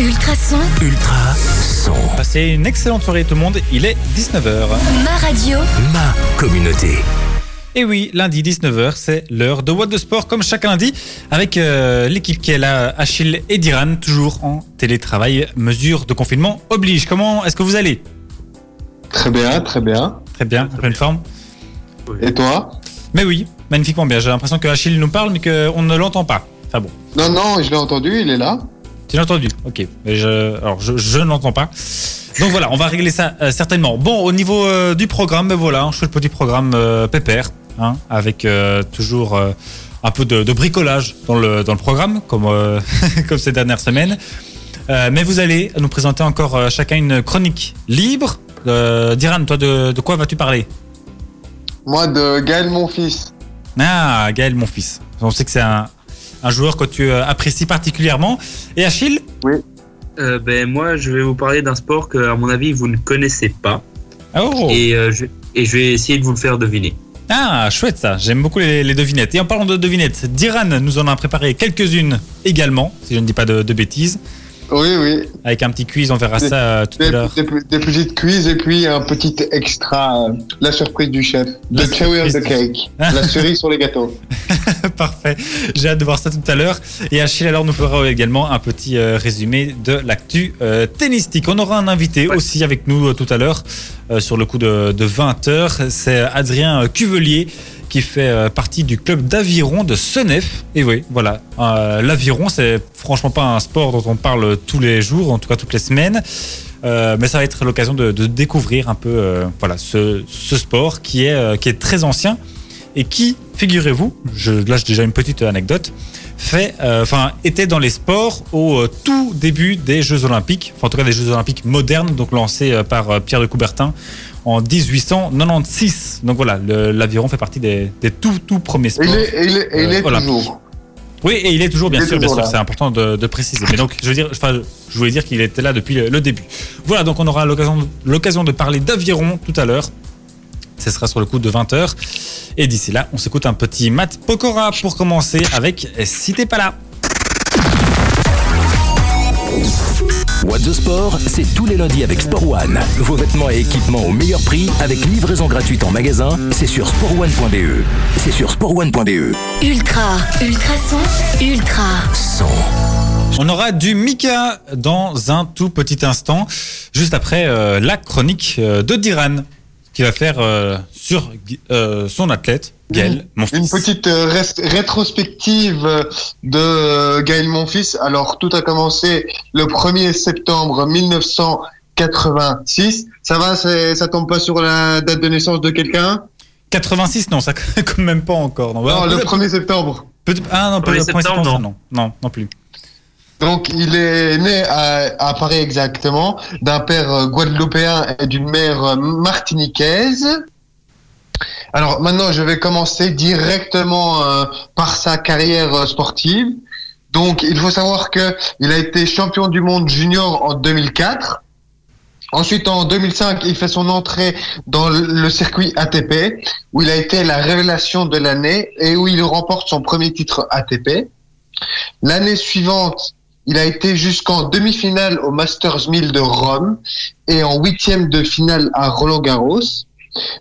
Ultrason, Ultra son. Passez une excellente soirée tout le monde, il est 19h. ma radio, Ma communauté. Et oui, lundi 19h, c'est l'heure de What de Sport comme chaque lundi avec euh, l'équipe qui est là, Achille et Diran, toujours en télétravail. Mesure de confinement oblige. Comment est-ce que vous allez? Très bien, très bien. Très bien, en pleine forme Et toi? Mais oui, magnifiquement bien. J'ai l'impression que Achille nous parle mais qu'on ne l'entend pas. Enfin bon, Non, non, je l'ai entendu, il est là. Tu l'as entendu Ok, je, alors je, je ne l'entends pas. Donc voilà, on va régler ça euh, certainement. Bon, au niveau euh, du programme, ben voilà, un chouette petit programme euh, pépère, hein, avec euh, toujours un peu de, de bricolage dans le, dans le programme, comme, comme ces dernières semaines. Mais vous allez nous présenter encore chacun une chronique libre. Diran, toi, de, de quoi vas-tu parler? Moi, de Gaël, mon fils. Ah, Gaël, mon fils. On sait que c'est un, un joueur que tu euh, apprécies particulièrement. Et Achille Euh, ben moi, je vais vous parler d'un sport que, à mon avis, vous ne connaissez pas, Oh et, euh, je, et je vais essayer de vous le faire deviner. Ah, chouette ça. J'aime beaucoup les, les devinettes. Et en parlant de devinettes, Diran nous en a préparé quelques-unes également, si je ne dis pas de, de bêtises. Oui, oui. Avec un petit quiz, on verra Des- ça euh, tout à l'heure. des- des petites quiz et puis un petit extra, euh, la surprise du chef. La The cherry on the du- cake. la cerise sur les gâteaux. Parfait. J'ai hâte de voir ça tout à l'heure. Et Achille alors nous fera également un petit euh, résumé de l'actu euh, tennistique. On aura un invité Ouais. aussi avec nous euh, tout à l'heure euh, sur le coup de, de 20h. C'est Adrien euh, Cuvelier qui fait euh, partie du club d'aviron de Senef. Et oui, voilà. Euh, L'aviron, c'est franchement pas un sport dont on parle tous les jours, en tout cas toutes les semaines. Euh, mais ça va être l'occasion de, découvrir un peu euh, voilà, ce, sport qui est, qui est très ancien et qui, figurez-vous, je lâche déjà une petite anecdote, fait, enfin, était dans les sports au tout début des Jeux Olympiques, en tout cas des Jeux Olympiques modernes, donc lancés par Pierre de Coubertin en 1896. Donc voilà, l'aviron fait partie des, des tout tout premiers sports. il est, il est, et il Euh, est toujours. Oui, et il est toujours, bien est sûr, bien sûr, c'est important de, de préciser. Mais donc, je veux dire, enfin, je voulais dire qu'il était là depuis le, début. Voilà, donc on aura l'occasion, l'occasion de parler d'aviron tout à l'heure. Ce sera sur le coup de 20h. Et d'ici là, on s'écoute un petit Matt Pokora pour commencer avec Si t'es pas là. What the Sport, c'est tous les lundis avec Sport One. Vos vêtements et équipements au meilleur prix avec livraison gratuite en magasin. C'est sur sportone.be. C'est sur sportone.be. ultra, ultrason, ultra, Son. On aura du Mika dans un tout petit instant, juste après euh, la chronique euh, de Diran, qui va faire euh, sur euh, son athlète, Gaël, mon fils. Une petite euh, rest- rétrospective de euh, Gaël, mon fils. Alors, tout a commencé le 1er septembre 1986. Ça va, c'est- ça tombe pas sur la date de naissance de quelqu'un? 86, non, ça quand même pas encore. Non, Non, le peut-être- 1er septembre. peut-être- ah non, pas le 1er 1er septembre, septembre, ça, non. Non, non plus. Donc, il est né à, à Paris exactement, d'un père euh, guadeloupéen et d'une mère euh, martiniquaise. Alors maintenant, je vais commencer directement euh, par sa carrière sportive. Donc, il faut savoir que il a été champion du monde junior en 2004. Ensuite, en 2005, il fait son entrée dans le circuit ATP, où il a été la révélation de l'année et où il remporte son premier titre ATP. L'année suivante, il a été jusqu'en demi-finale au Masters 1000 de Rome et en huitième de finale à Roland Garros.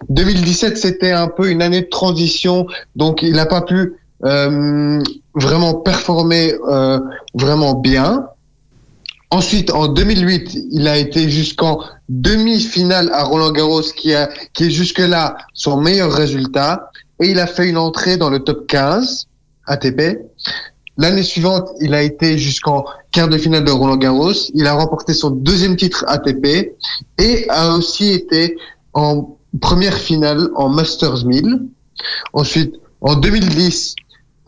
2017, c'était un peu une année de transition, donc il n'a pas pu euh, vraiment performer euh, vraiment bien. Ensuite, en 2008, il a été jusqu'en demi-finale à Roland Garros, qui, est jusque-là son meilleur résultat. Et il a fait une entrée dans le top 15 ATP. L'année suivante, il a été jusqu'en quart de finale de Roland Garros. Il a remporté son deuxième titre ATP et a aussi été en première finale en Masters 1000. Ensuite, en 2010,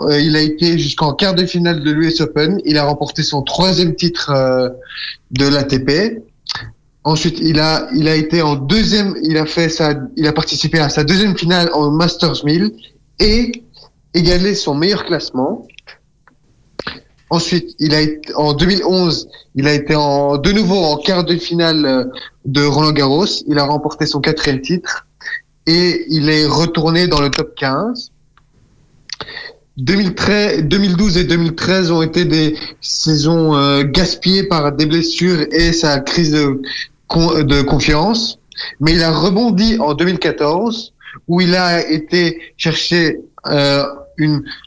euh, il a été jusqu'en quart de finale de l'US Open. Il a remporté son troisième titre euh, de l'ATP. Ensuite, il a, il a été en deuxième, il a fait sa, il a participé à sa deuxième finale en Masters 1000 et égalé son meilleur classement. Ensuite, il a en 2011, il a été en, de nouveau en quart de finale euh, de Roland Garros. Il a remporté son quatrième titre et il est retourné dans le top 15. 2013, 2012 et 2013 ont été des saisons euh, gaspillées par des blessures et sa crise de confiance. Mais il a rebondi en 2014 où il a été chercher euh,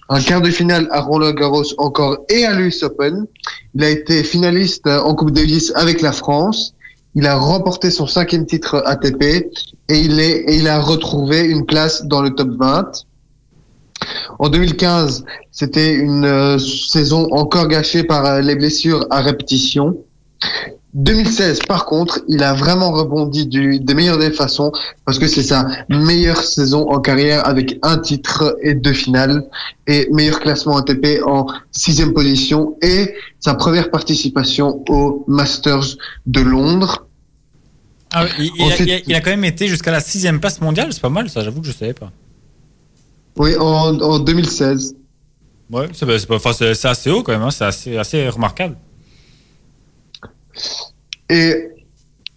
un quart de finale à Roland Garros encore et à l'US Open. Il a été finaliste euh, en Coupe Davis avec la France. Il a remporté son cinquième titre ATP et il, est, et il a retrouvé une place dans le top 20. En 2015, c'était une euh, saison encore gâchée par euh, les blessures à répétition. 2016, par contre, il a vraiment rebondi du, des meilleures des façons parce que c'est sa meilleure saison en carrière avec un titre et deux finales et meilleur classement ATP en sixième position et sa première participation au Masters de Londres. Ah, il, il a, Ensuite- il a- il a quand même été jusqu'à la sixième place mondiale, c'est pas mal ça, j'avoue que je savais pas. Oui, en, en 2016. Ouais, c'est bah, c'est pas- enfin, c'est- c'est assez haut quand même, hein, c'est assez, assez remarquable. Et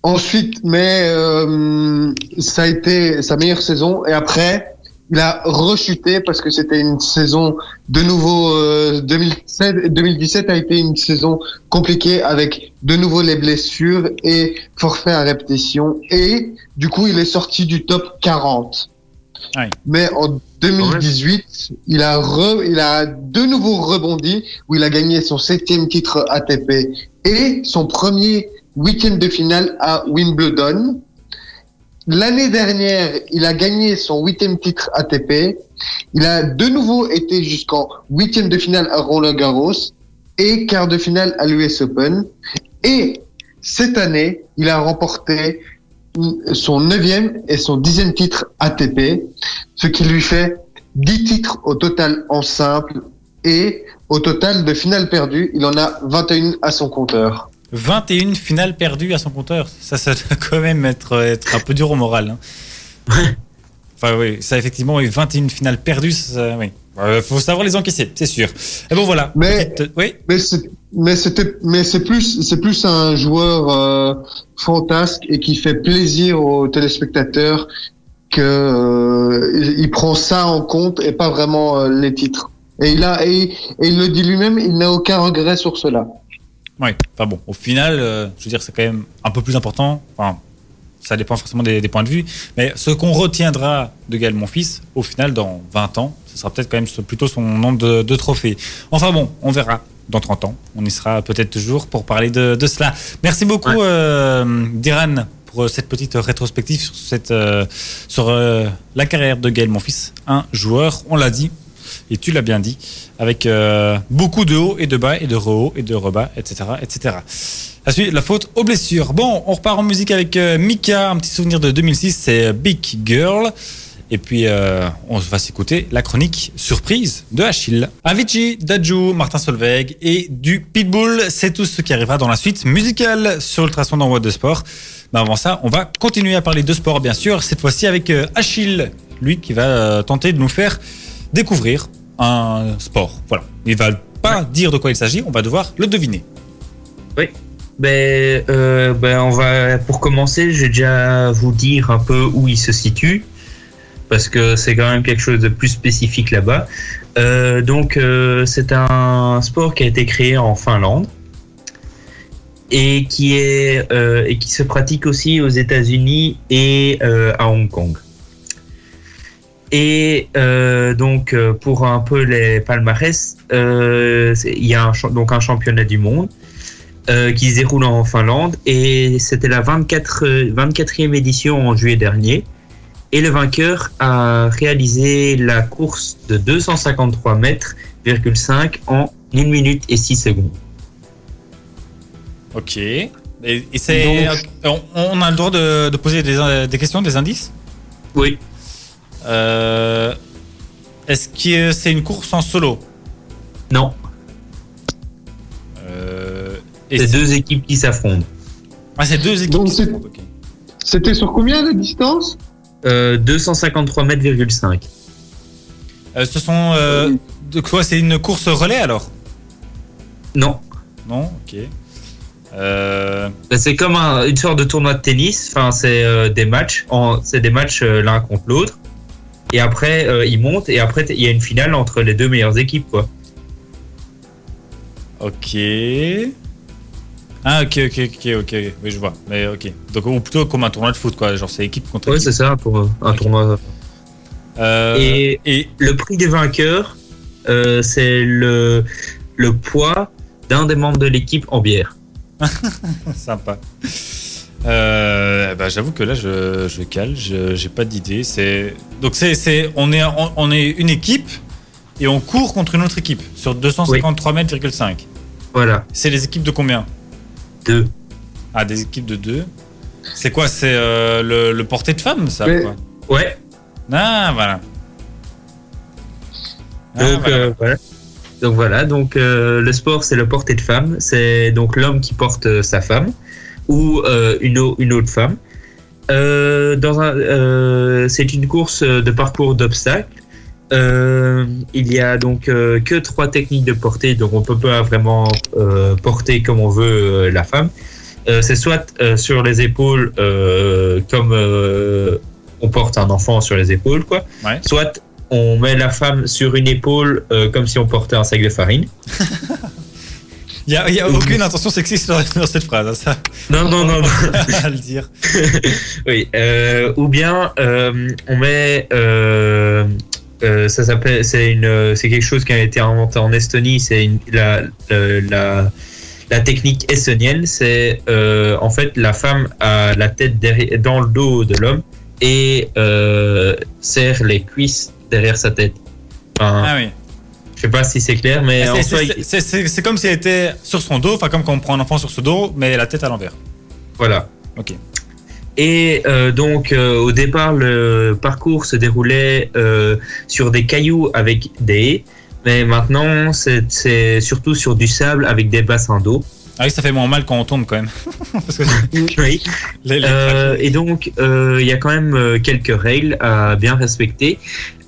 ensuite, mais euh, ça a été sa meilleure saison. Et après, il a rechuté parce que c'était une saison de nouveau. Euh, 2007, 2017 a été une saison compliquée avec de nouveau les blessures et forfait à répétition. Et du coup, il est sorti du top 40. Mais en 2018, il a il a de nouveau rebondi où il a gagné son septième titre ATP et son premier week-end de finale à Wimbledon. L'année dernière, il a gagné son huitième titre ATP. Il a de nouveau été jusqu'en huitième de finale à Roland Garros et quart de finale à l'US Open. Et cette année, il a remporté son neuvième et son dixième titre ATP, ce qui lui fait 10 titres au total en simple et au total de finales perdues, il en a 21 à son compteur. 21 finales perdues à son compteur. Ça, ça doit quand même être, être un peu dur au moral. hein. Enfin, oui, ça, effectivement, oui, 21 finales perdues, ça, oui. Euh, faut savoir les encaisser, c'est sûr. Et bon, voilà. Mais- Petite- oui, Mais c'est mais c'était mais c'est plus c'est plus un joueur euh, fantasque et qui fait plaisir aux téléspectateurs que euh, il- prend ça en compte et pas vraiment euh, les titres. Et il a et, et il le dit lui-même, il n'a aucun regret sur cela. oui. Enfin bon, au final, euh, je veux dire, c'est quand même un peu plus important. Enfin, ça dépend forcément des, des points de vue. Mais ce qu'on retiendra de Gaël Monfils, au final, dans 20 ans, ce sera peut-être quand même plutôt son nombre de, de trophées. Enfin bon, on verra. Dans 30 ans, on y sera peut-être toujours pour parler de, de cela. Merci beaucoup, Ouais. euh, Diran, pour euh, cette petite rétrospective sur, cette, euh, sur euh, la carrière de Gaël Monfils. Un joueur, on l'a dit, et tu l'as bien dit, avec euh, beaucoup de hauts et de bas, et de re-hauts et de rebas, etc. etc. La suite, la faute aux blessures. Bon, on repart en musique avec euh, Mika, un petit souvenir de 2006, c'est Big Girl. Et puis, euh, on va s'écouter la chronique surprise de Achille. Avicii, Dajou, Martin Solveig et du Pitbull, c'est tout ce qui arrivera dans la suite musicale sur Ultrason What de Sport. Mais avant ça, on va continuer à parler de sport, bien sûr, cette fois-ci avec euh, Achille, lui qui va euh, tenter de nous faire découvrir un sport. Voilà. Il va pas dire de quoi il s'agit, on va devoir le deviner. Ben, euh, ben, on va, pour commencer, je vais déjà vous dire un peu où il se situe, parce que c'est quand même quelque chose de plus spécifique là-bas. Euh, donc, euh, c'est un sport qui a été créé en Finlande et qui est et qui se pratique aussi aux États-Unis et à Hong Kong. Et euh, donc, euh, pour un peu les palmarès, euh, il y a un, donc un championnat du monde euh, qui se déroule en Finlande et c'était la 24, euh, 24e édition en juillet dernier. Et le vainqueur a réalisé la course de 253 mètres, 5 en 1 minute et 6 secondes. Ok. Et, et c'est, on, on a le droit de, de poser des, des questions, des indices? Oui, Est-ce que c'est une course en solo non, Euh, et c'est deux équipes qui s'affrontent. Ah, c'est deux équipes Donc qui s'affrontent, ok. C'était sur combien la distance Euh, 253 mètres, 5. Euh, ce sont. euh, de quoi C'est une course relais alors? Non, Non Ok. Euh, Ben, c'est comme un- une sorte de tournoi de tennis. Enfin, c'est euh, des matchs, c'est des matchs euh, l'un contre l'autre. Et après, euh, ils montent et après, il y a une finale entre les deux meilleures équipes, quoi. Ok. Ah, ok, ok, ok, ok. Oui, je vois. Mais ok. Donc, ou plutôt comme un tournoi de foot, quoi. Genre, c'est équipe contre équipe. c'est ça pour euh, un tournoi. Euh, Et- et Le prix des vainqueurs, euh, c'est le, le poids d'un des membres de l'équipe en bière. Sympa. Euh, bah, j'avoue que là, je, je cale, je j'ai pas d'idée. C'est donc c'est c'est on est on, on est une équipe et on court contre une autre équipe sur 253 mètres 5. Voilà, C'est les équipes de combien? Deux. Ah, des équipes de deux. C'est quoi? C'est euh, le, le porté de femmes, ça Mais- quoi? Ouais, Ah, voilà. Ah, donc voilà. euh, voilà. Donc voilà, donc euh, le sport c'est le porté de femme, c'est donc l'homme qui porte euh, sa femme ou euh, une, au- une autre femme. Euh, dans un, euh, c'est une course de parcours d'obstacles. Euh, il y a donc euh, que trois techniques de portée, donc on peut pas vraiment euh, porter comme on veut la femme. C'est soit sur les épaules, comme on porte un enfant sur les épaules, quoi. Ouais. Soit on met la femme sur une épaule comme si on portait un sac de farine. Il y a, y a aucune intention sexiste dans, cette phrase, hein, ça. Non, non, non. à le dire. oui. euh, ou bien euh, on met. euh, ça s'appelle. C'est une. C'est quelque chose qui a été inventé en Estonie. C'est la, la, technique estonienne. C'est en fait la femme a la tête derrière, dans le dos de l'homme et serre les cuisses derrière sa tête. Enfin, Ah oui. Sais pas si c'est clair, mais en C'est- comme si elle était sur son dos, enfin comme quand on prend un enfant sur ce dos, mais la tête à l'envers. voilà. Ok. Et euh, donc euh, au départ, le parcours se déroulait euh, sur des cailloux avec des haies, mais maintenant c'est c'est surtout sur du sable avec des bassins d'eau. Ah oui, ça fait moins mal quand on tombe quand même. Parce que Oui. les- les- Euh, et donc euh, il y a quand même euh, quelques règles à bien respecter.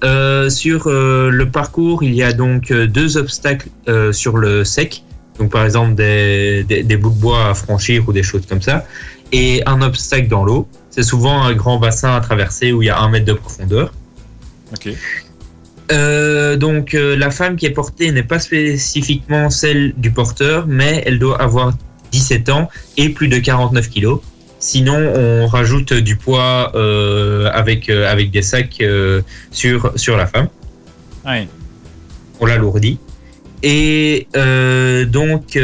Euh, sur le parcours, il y a donc deux obstacles sur le sec, donc par exemple des, des, des bouts de bois à franchir ou des choses comme ça, et un obstacle dans l'eau. C'est souvent un grand bassin à traverser où il y a un mètre de profondeur. Ok. Euh, donc euh, la femme qui est portée n'est pas spécifiquement celle du porteur, mais elle doit avoir 17 ans et plus de 49 kilos. Sinon, on rajoute du poids euh, avec, avec des sacs sur, sur la femme. Oui. On l'alourdit. Et donc,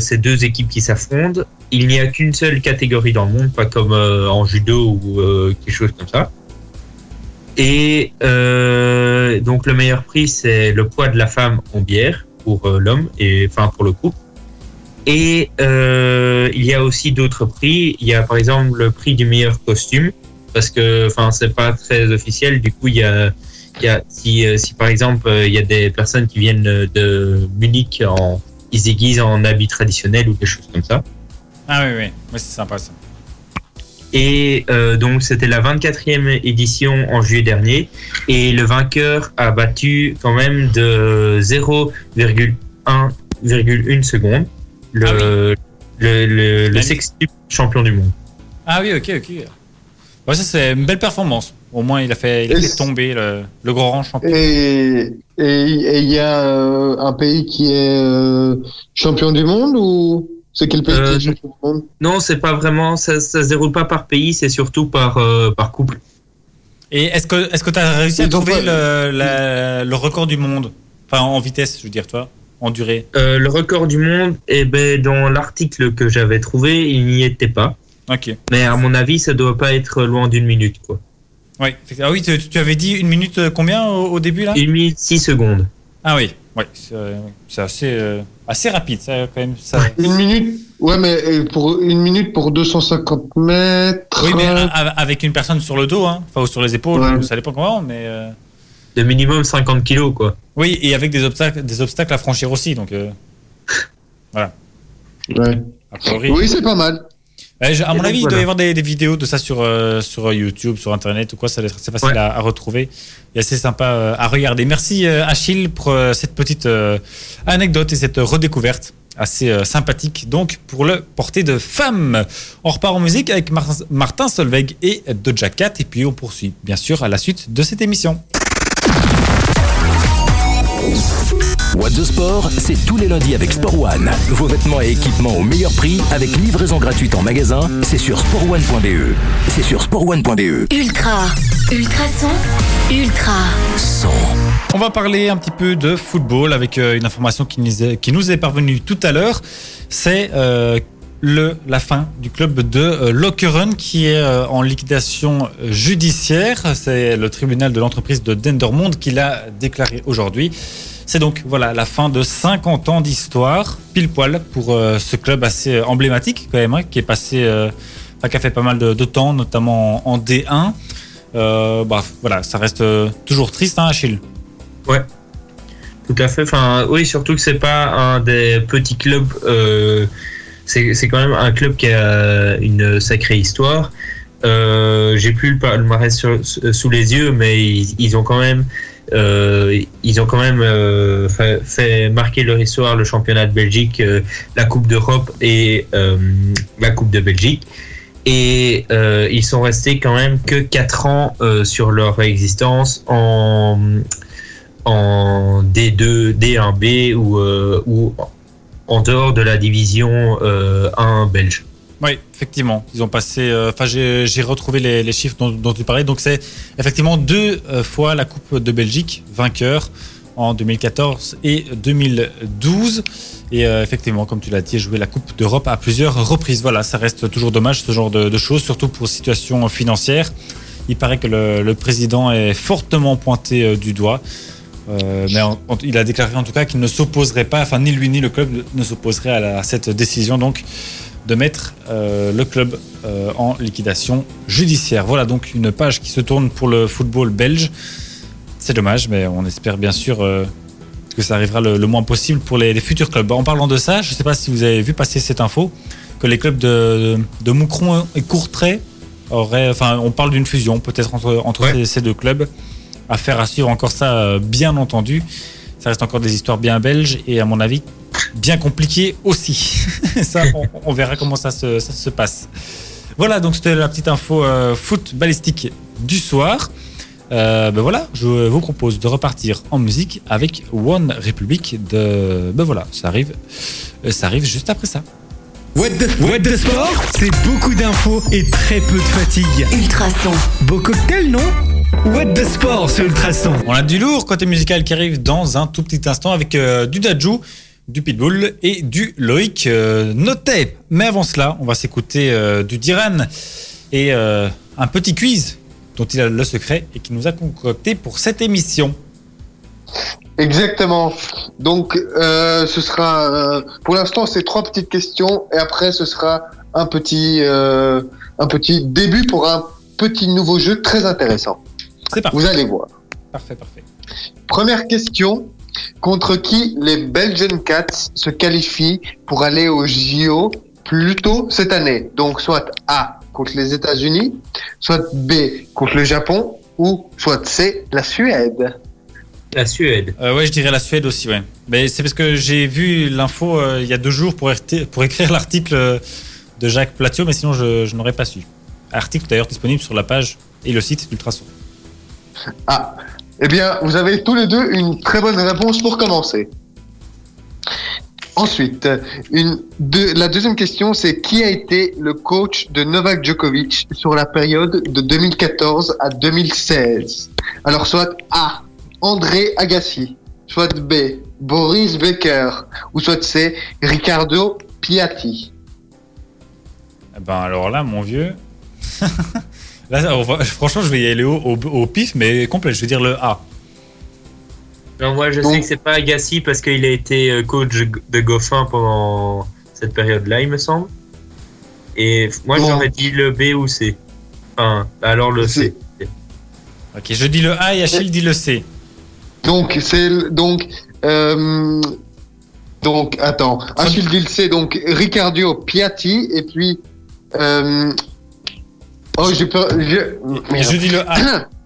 ces deux équipes qui s'affrontent, il n'y a qu'une seule catégorie dans le monde, pas comme en judo ou quelque chose comme ça. Et euh, donc, le meilleur prix, c'est le poids de la femme en bière pour euh, l'homme, et enfin pour le couple. Et euh, il y a aussi d'autres prix. Il y a par exemple le prix du meilleur costume, parce que enfin c'est pas très officiel. Du coup, il y a il y a, si, si par exemple il y a des personnes qui viennent de Munich en ils se en habits traditionnels ou des choses comme ça. Ah oui, oui. C'est sympa ça. Et euh, donc c'était la 24e édition en juillet dernier et le vainqueur a battu quand même de 0,1,1 seconde le, Ah le, le, sextuple champion du monde. Ah oui, ok, ok. Ça c'est une belle performance. Au moins, il a fait, il a tomber le, le grand champion. Et et et il y a euh, un pays qui est euh, champion du monde ou? C'est quel pays Euh, qui monde? Non, c'est pas vraiment ça, ça se déroule pas par pays, c'est surtout par euh, par couple. Et est-ce que est-ce que tu as réussi à trouver pas- le, la- le record du monde? Enfin, en vitesse, je veux dire, toi, en durée. Euh, le record du monde, eh ben, dans l'article que j'avais trouvé, il n'y était pas. Ok. Mais à mon avis, ça doit pas être loin d'une minute, quoi. Ah oui, tu, tu avais dit une minute combien au, au début là? Une minute, six secondes. Ah oui. Ouais, c'est euh, c'est assez euh, assez rapide, ça quand même. Ça... Une minute Ouais, mais euh, pour une minute pour 250 mètres. Oui, mais euh, avec une personne sur le dos, hein. Enfin, ou sur les épaules, Ouais. ça dépend comment, mais. euh, De minimum 50 kilos, quoi. Oui, et avec des obstacles, des obstacles à franchir aussi, donc. euh, ouais. a priori. Oui, c'est pas mal. Je- à mon avis, il doit y avoir des, des vidéos de ça sur, euh, sur YouTube, sur Internet ou quoi. Ça doit être assez facile Ouais. à, à retrouver et assez sympa euh, à regarder. Merci euh, Achille pour euh, cette petite euh, anecdote et cette redécouverte assez euh, sympathique donc pour le porter de femme. On repart en musique avec Mar- Martin Solveig et Doja Cat et puis on poursuit bien sûr à la suite de cette émission. What the Sport, c'est tous les lundis avec Sport One. Vos vêtements et équipements au meilleur prix avec livraison gratuite en magasin, c'est sur sportone.be. C'est sur sportone.be. Ultra. Ultrason. Ultra. Son. On va parler un petit peu de football avec euh, une information qui nous est, qui nous est parvenue tout à l'heure. C'est euh, le, la fin du club de euh, Lokeren qui est euh, en liquidation judiciaire. C'est le tribunal de l'entreprise de Dendermonde qui l'a déclaré aujourd'hui. C'est donc voilà la fin de 50 ans d'histoire, pile poil pour euh, ce club assez emblématique quand même, hein, qui passé, euh, a fait pas mal de, temps, notamment en, en D1. Euh, bah, voilà, ça reste euh, toujours triste, hein, Achille. Tout à fait. Enfin, oui, surtout que c'est pas un des petits clubs. euh, c'est quand même un club qui a une sacrée histoire. Euh, J'ai plus le palmarès sous les yeux, mais ils, ont quand même, euh, ils ont quand même euh, fait, marquer leur histoire le championnat de Belgique, euh, la Coupe d'Europe et euh, la Coupe de Belgique. Et euh, ils sont restés quand même que 4 ans euh, sur leur existence en en D2, D1B ou, euh, en dehors de la division euh, 1 belge. Oui, effectivement. Ils ont passé. euh, j'ai retrouvé les, chiffres dont, tu parlais. Donc, c'est effectivement deux euh, fois la Coupe de Belgique, vainqueur en 2014 et 2012. Et euh, effectivement, comme tu l'as dit, jouer la Coupe d'Europe à plusieurs reprises. Voilà, ça reste toujours dommage ce genre de, choses, surtout pour situation financière. Il paraît que le, président est fortement pointé du doigt. Mais il a déclaré en tout cas qu'il ne s'opposerait pas, enfin ni lui ni le club ne s'opposerait à, à cette décision donc de mettre euh, le club euh, en liquidation judiciaire. Voilà donc une page qui se tourne pour le football belge. C'est dommage, mais on espère bien sûr euh, que ça arrivera le, le moins possible pour les, les futurs clubs. En parlant de ça, je ne sais pas si vous avez vu passer cette info que les clubs de, de Moucron et Courtrai auraient, enfin on parle d'une fusion peut-être entre, entre Ouais. ces, ces deux clubs. Affaire à suivre encore ça, bien entendu. Ça reste encore des histoires bien belges et à mon avis bien compliquées aussi. ça, on, on verra comment ça se, ça se passe. Voilà, donc c'était la petite info euh, foot balistique du soir. Euh, ben voilà, je vous propose de repartir en musique avec One Republic de. Ben voilà, ça arrive, euh, ça arrive juste après ça. What the, What the Sport? C'est beaucoup d'infos et très peu de fatigue. Ultrason. Beau cocktail, non? What the Sport sur Ultrason. On a du lourd côté musical qui arrive dans un tout petit instant avec euh, du Dajou, du Pitbull et du Loïc euh, Notet. Mais avant cela, on va s'écouter euh, du Diran et euh, un petit quiz dont il a le secret et qui nous a concocté pour cette émission. Exactement. Donc, euh, ce sera, euh, pour l'instant, c'est trois petites questions et après, ce sera un petit, euh, un petit début pour un petit nouveau jeu très intéressant. C'est parfait. Vous allez voir. Parfait, parfait. Première question. Contre qui les Belgian Cats se qualifient pour aller au JO plus tôt cette année? Donc, soit A contre les États-Unis, soit B contre le Japon, ou soit C la Suède. La Suède. Euh, ouais, je dirais la Suède aussi, ouais. Mais c'est parce que j'ai vu l'info euh, il y a deux jours pour, RT pour écrire l'article de Jacques Platio, mais sinon je, je n'aurais pas su. Article d'ailleurs disponible sur la page et le site d'Ultrason. Ah, eh bien, vous avez tous les deux une très bonne réponse pour commencer. Ensuite, la deuxième question, c'est qui a été le coach de Novak Djokovic sur la période de 2014 à 2016 Alors, soit A, André Agassi, soit B, Boris Becker, ou soit C, Riccardo Piatti. Eh ben alors là, mon vieux. là, on va- franchement, je vais y aller au, au- au pif, mais complet. Je vais dire le A. Non, moi, je Donc- sais que c'est pas Agassi parce qu'il a été euh, coach de Goffin pendant cette période-là, il me semble. Et moi, Bon. j'aurais dit le B ou C. Enfin, alors le C. Ok, je dis le A et Achille dit le C. Donc, c'est le- donc euh, donc attends, Achille dit le C, donc Riccardo Piatti et puis euh, oh j'ai peur, je, je dis le A.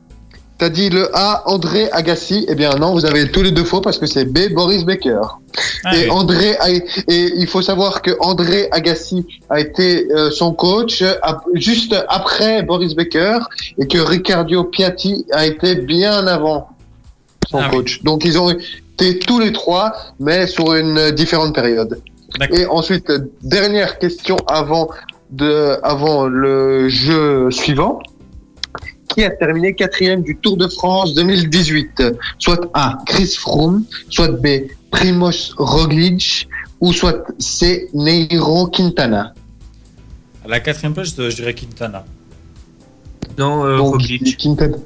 T'as dit le A, André Agassi. Eh bien non, vous avez tous les deux faux parce que c'est B, Boris Becker. Ah, et oui. André a- et il faut savoir que André Agassi a été euh, son coach ap- juste après Boris Becker et que Riccardo Piatti a été bien avant son Ah oui. coach. Donc ils ont été tous les trois, mais sur une différente période. Et ensuite, dernière question avant de avant le jeu suivant. Qui a terminé quatrième du Tour de France 2018 Soit A. Chris Froome, soit B. Primoz Roglic, ou soit C. Neiro Quintana. À la quatrième place, je, dirais Quintana. Non, euh, Donc, Roglic. Quintana.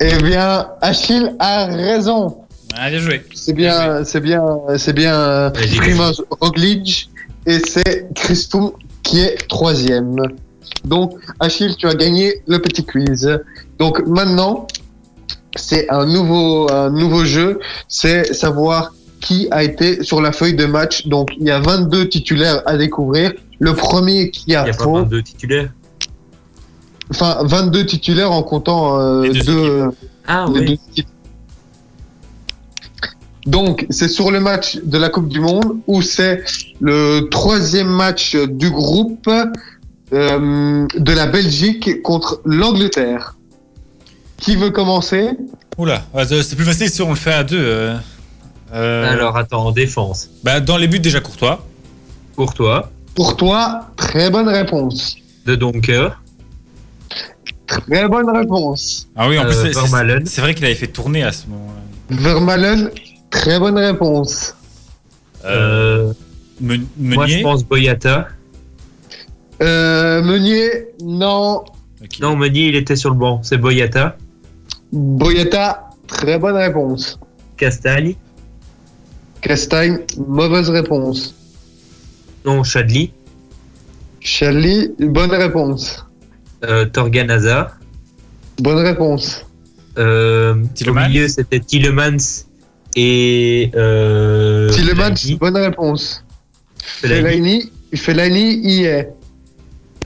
Eh bien, Achille a raison. Ah, bien joué. C'est bien, c'est bien, c'est bien euh, Primoz Roglic et c'est Chris Froome qui est troisième. Donc, Achille, tu as gagné le petit quiz. Donc maintenant, c'est un nouveau, un nouveau jeu. C'est savoir qui a été sur la feuille de match. Donc, il y a 22 titulaires à découvrir. Le premier qui Il a n'y a pas faux, 22 titulaires. enfin 22 titulaires en comptant euh, deux deux, Ah les oui. deux équipes. Donc, c'est sur le match de la Coupe du Monde où c'est le troisième match du groupe euh, de la Belgique contre l'Angleterre. Qui veut commencer? Oula, c'est plus facile si on le fait à deux. euh. Euh, Alors attends, en défense. bah, dans les buts, déjà Courtois. Pour toi, Pour toi, très bonne réponse. de Donker, Très bonne réponse. Ah oui, en Euh, plus, c'est- Vermaelen. vrai qu'il avait fait tourner à ce moment-là. Vermalen, très bonne réponse. Euh, Men- moi je Meunier. pense Boyata. Euh, Meunier, non. Non, Meunier il était sur le banc. C'est Boyata. Boyata, très bonne réponse. Castagne. Castagne, mauvaise réponse. Non, Chadli. Charlie, bonne réponse. Euh, Torgan Hazard. Bonne réponse. Euh, au milieu c'était Tillemans et euh, Tillemans, Fellaini. bonne réponse. Fellaini. Fellaini, y est.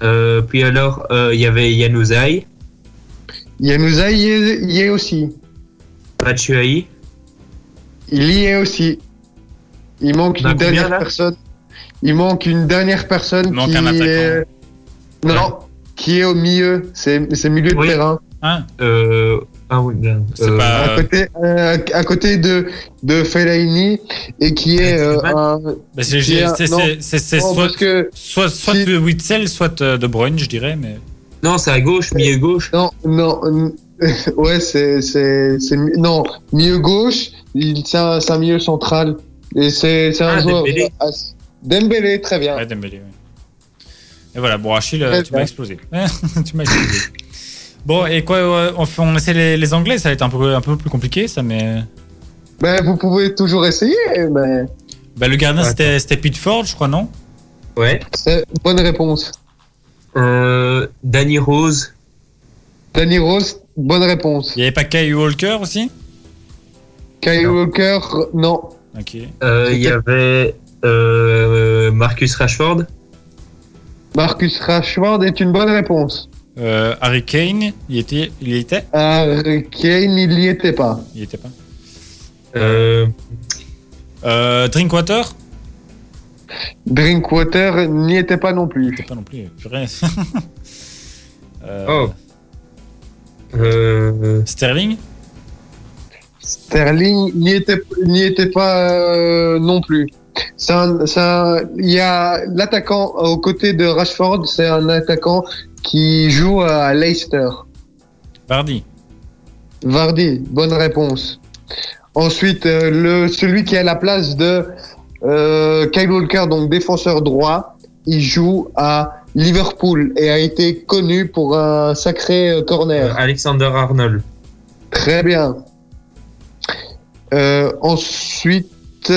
Euh, puis alors euh, il y avait Yanouzaï, Yanouza y est, y est aussi. Batshuayi. Il y est aussi. Il manque une dernière personne. Il manque une dernière personne Il manque qui un attaquant. est... Non, qui est au milieu. C'est milieu de terrain. Hein Euh, ah oui, bien. C'est Euh, pas- à côté, euh, à côté de, de Fellaini et qui est euh, un... Bah, c'est a- c'est- soit, parce que soit, soit si- de Witzel, soit euh, de Bruyne, je dirais. Mais... Non, c'est à gauche, milieu gauche. Non, non, euh, ouais, c'est, non, milieu gauche, il, c'est un, un milieu central. Et c'est, c'est un Ah, joueur. Dembélé. ah, Dembélé, très bien. Ouais, Dembélé, ouais. Et voilà, bon, Achille, euh, Très tu m'as explosé. tu m'as explosé. Bon, et quoi, euh, on, essaie les, les anglais, ça va être un peu, un peu plus compliqué, ça, mais. Ben, vous pouvez toujours essayer, mais Bah, le gardien, c'était c'était Pitford, je crois, non? Ouais. c'est bonne réponse. Euh, Danny Rose. Danny Rose, bonne réponse. Il n'y avait pas Kyle Walker aussi? Kyle Non. Walker, non. Ok. Euh, Il y avait euh, Marcus Rashford. Marcus Rashford est une bonne réponse. Euh, Harry Kane, il était Il y était? Harry Kane, il n'y était pas. Il y était pas. Euh, Euh, Drinkwater? Drinkwater n'y était pas non plus. Pas non plus, purée. Euh, Oh. euh, Sterling? Sterling n'y était, n'y était pas euh, non plus. C'est un- c'est un- il y a l'attaquant aux côtés de Rashford, c'est un attaquant qui joue à Leicester. Vardy Vardy, bonne réponse. Ensuite, euh, le, celui qui est à la place de euh, Kyle Walker, donc défenseur droit, il joue à Liverpool et a été connu pour un sacré euh, corner. Alexander Arnold. Très bien. Euh, ensuite,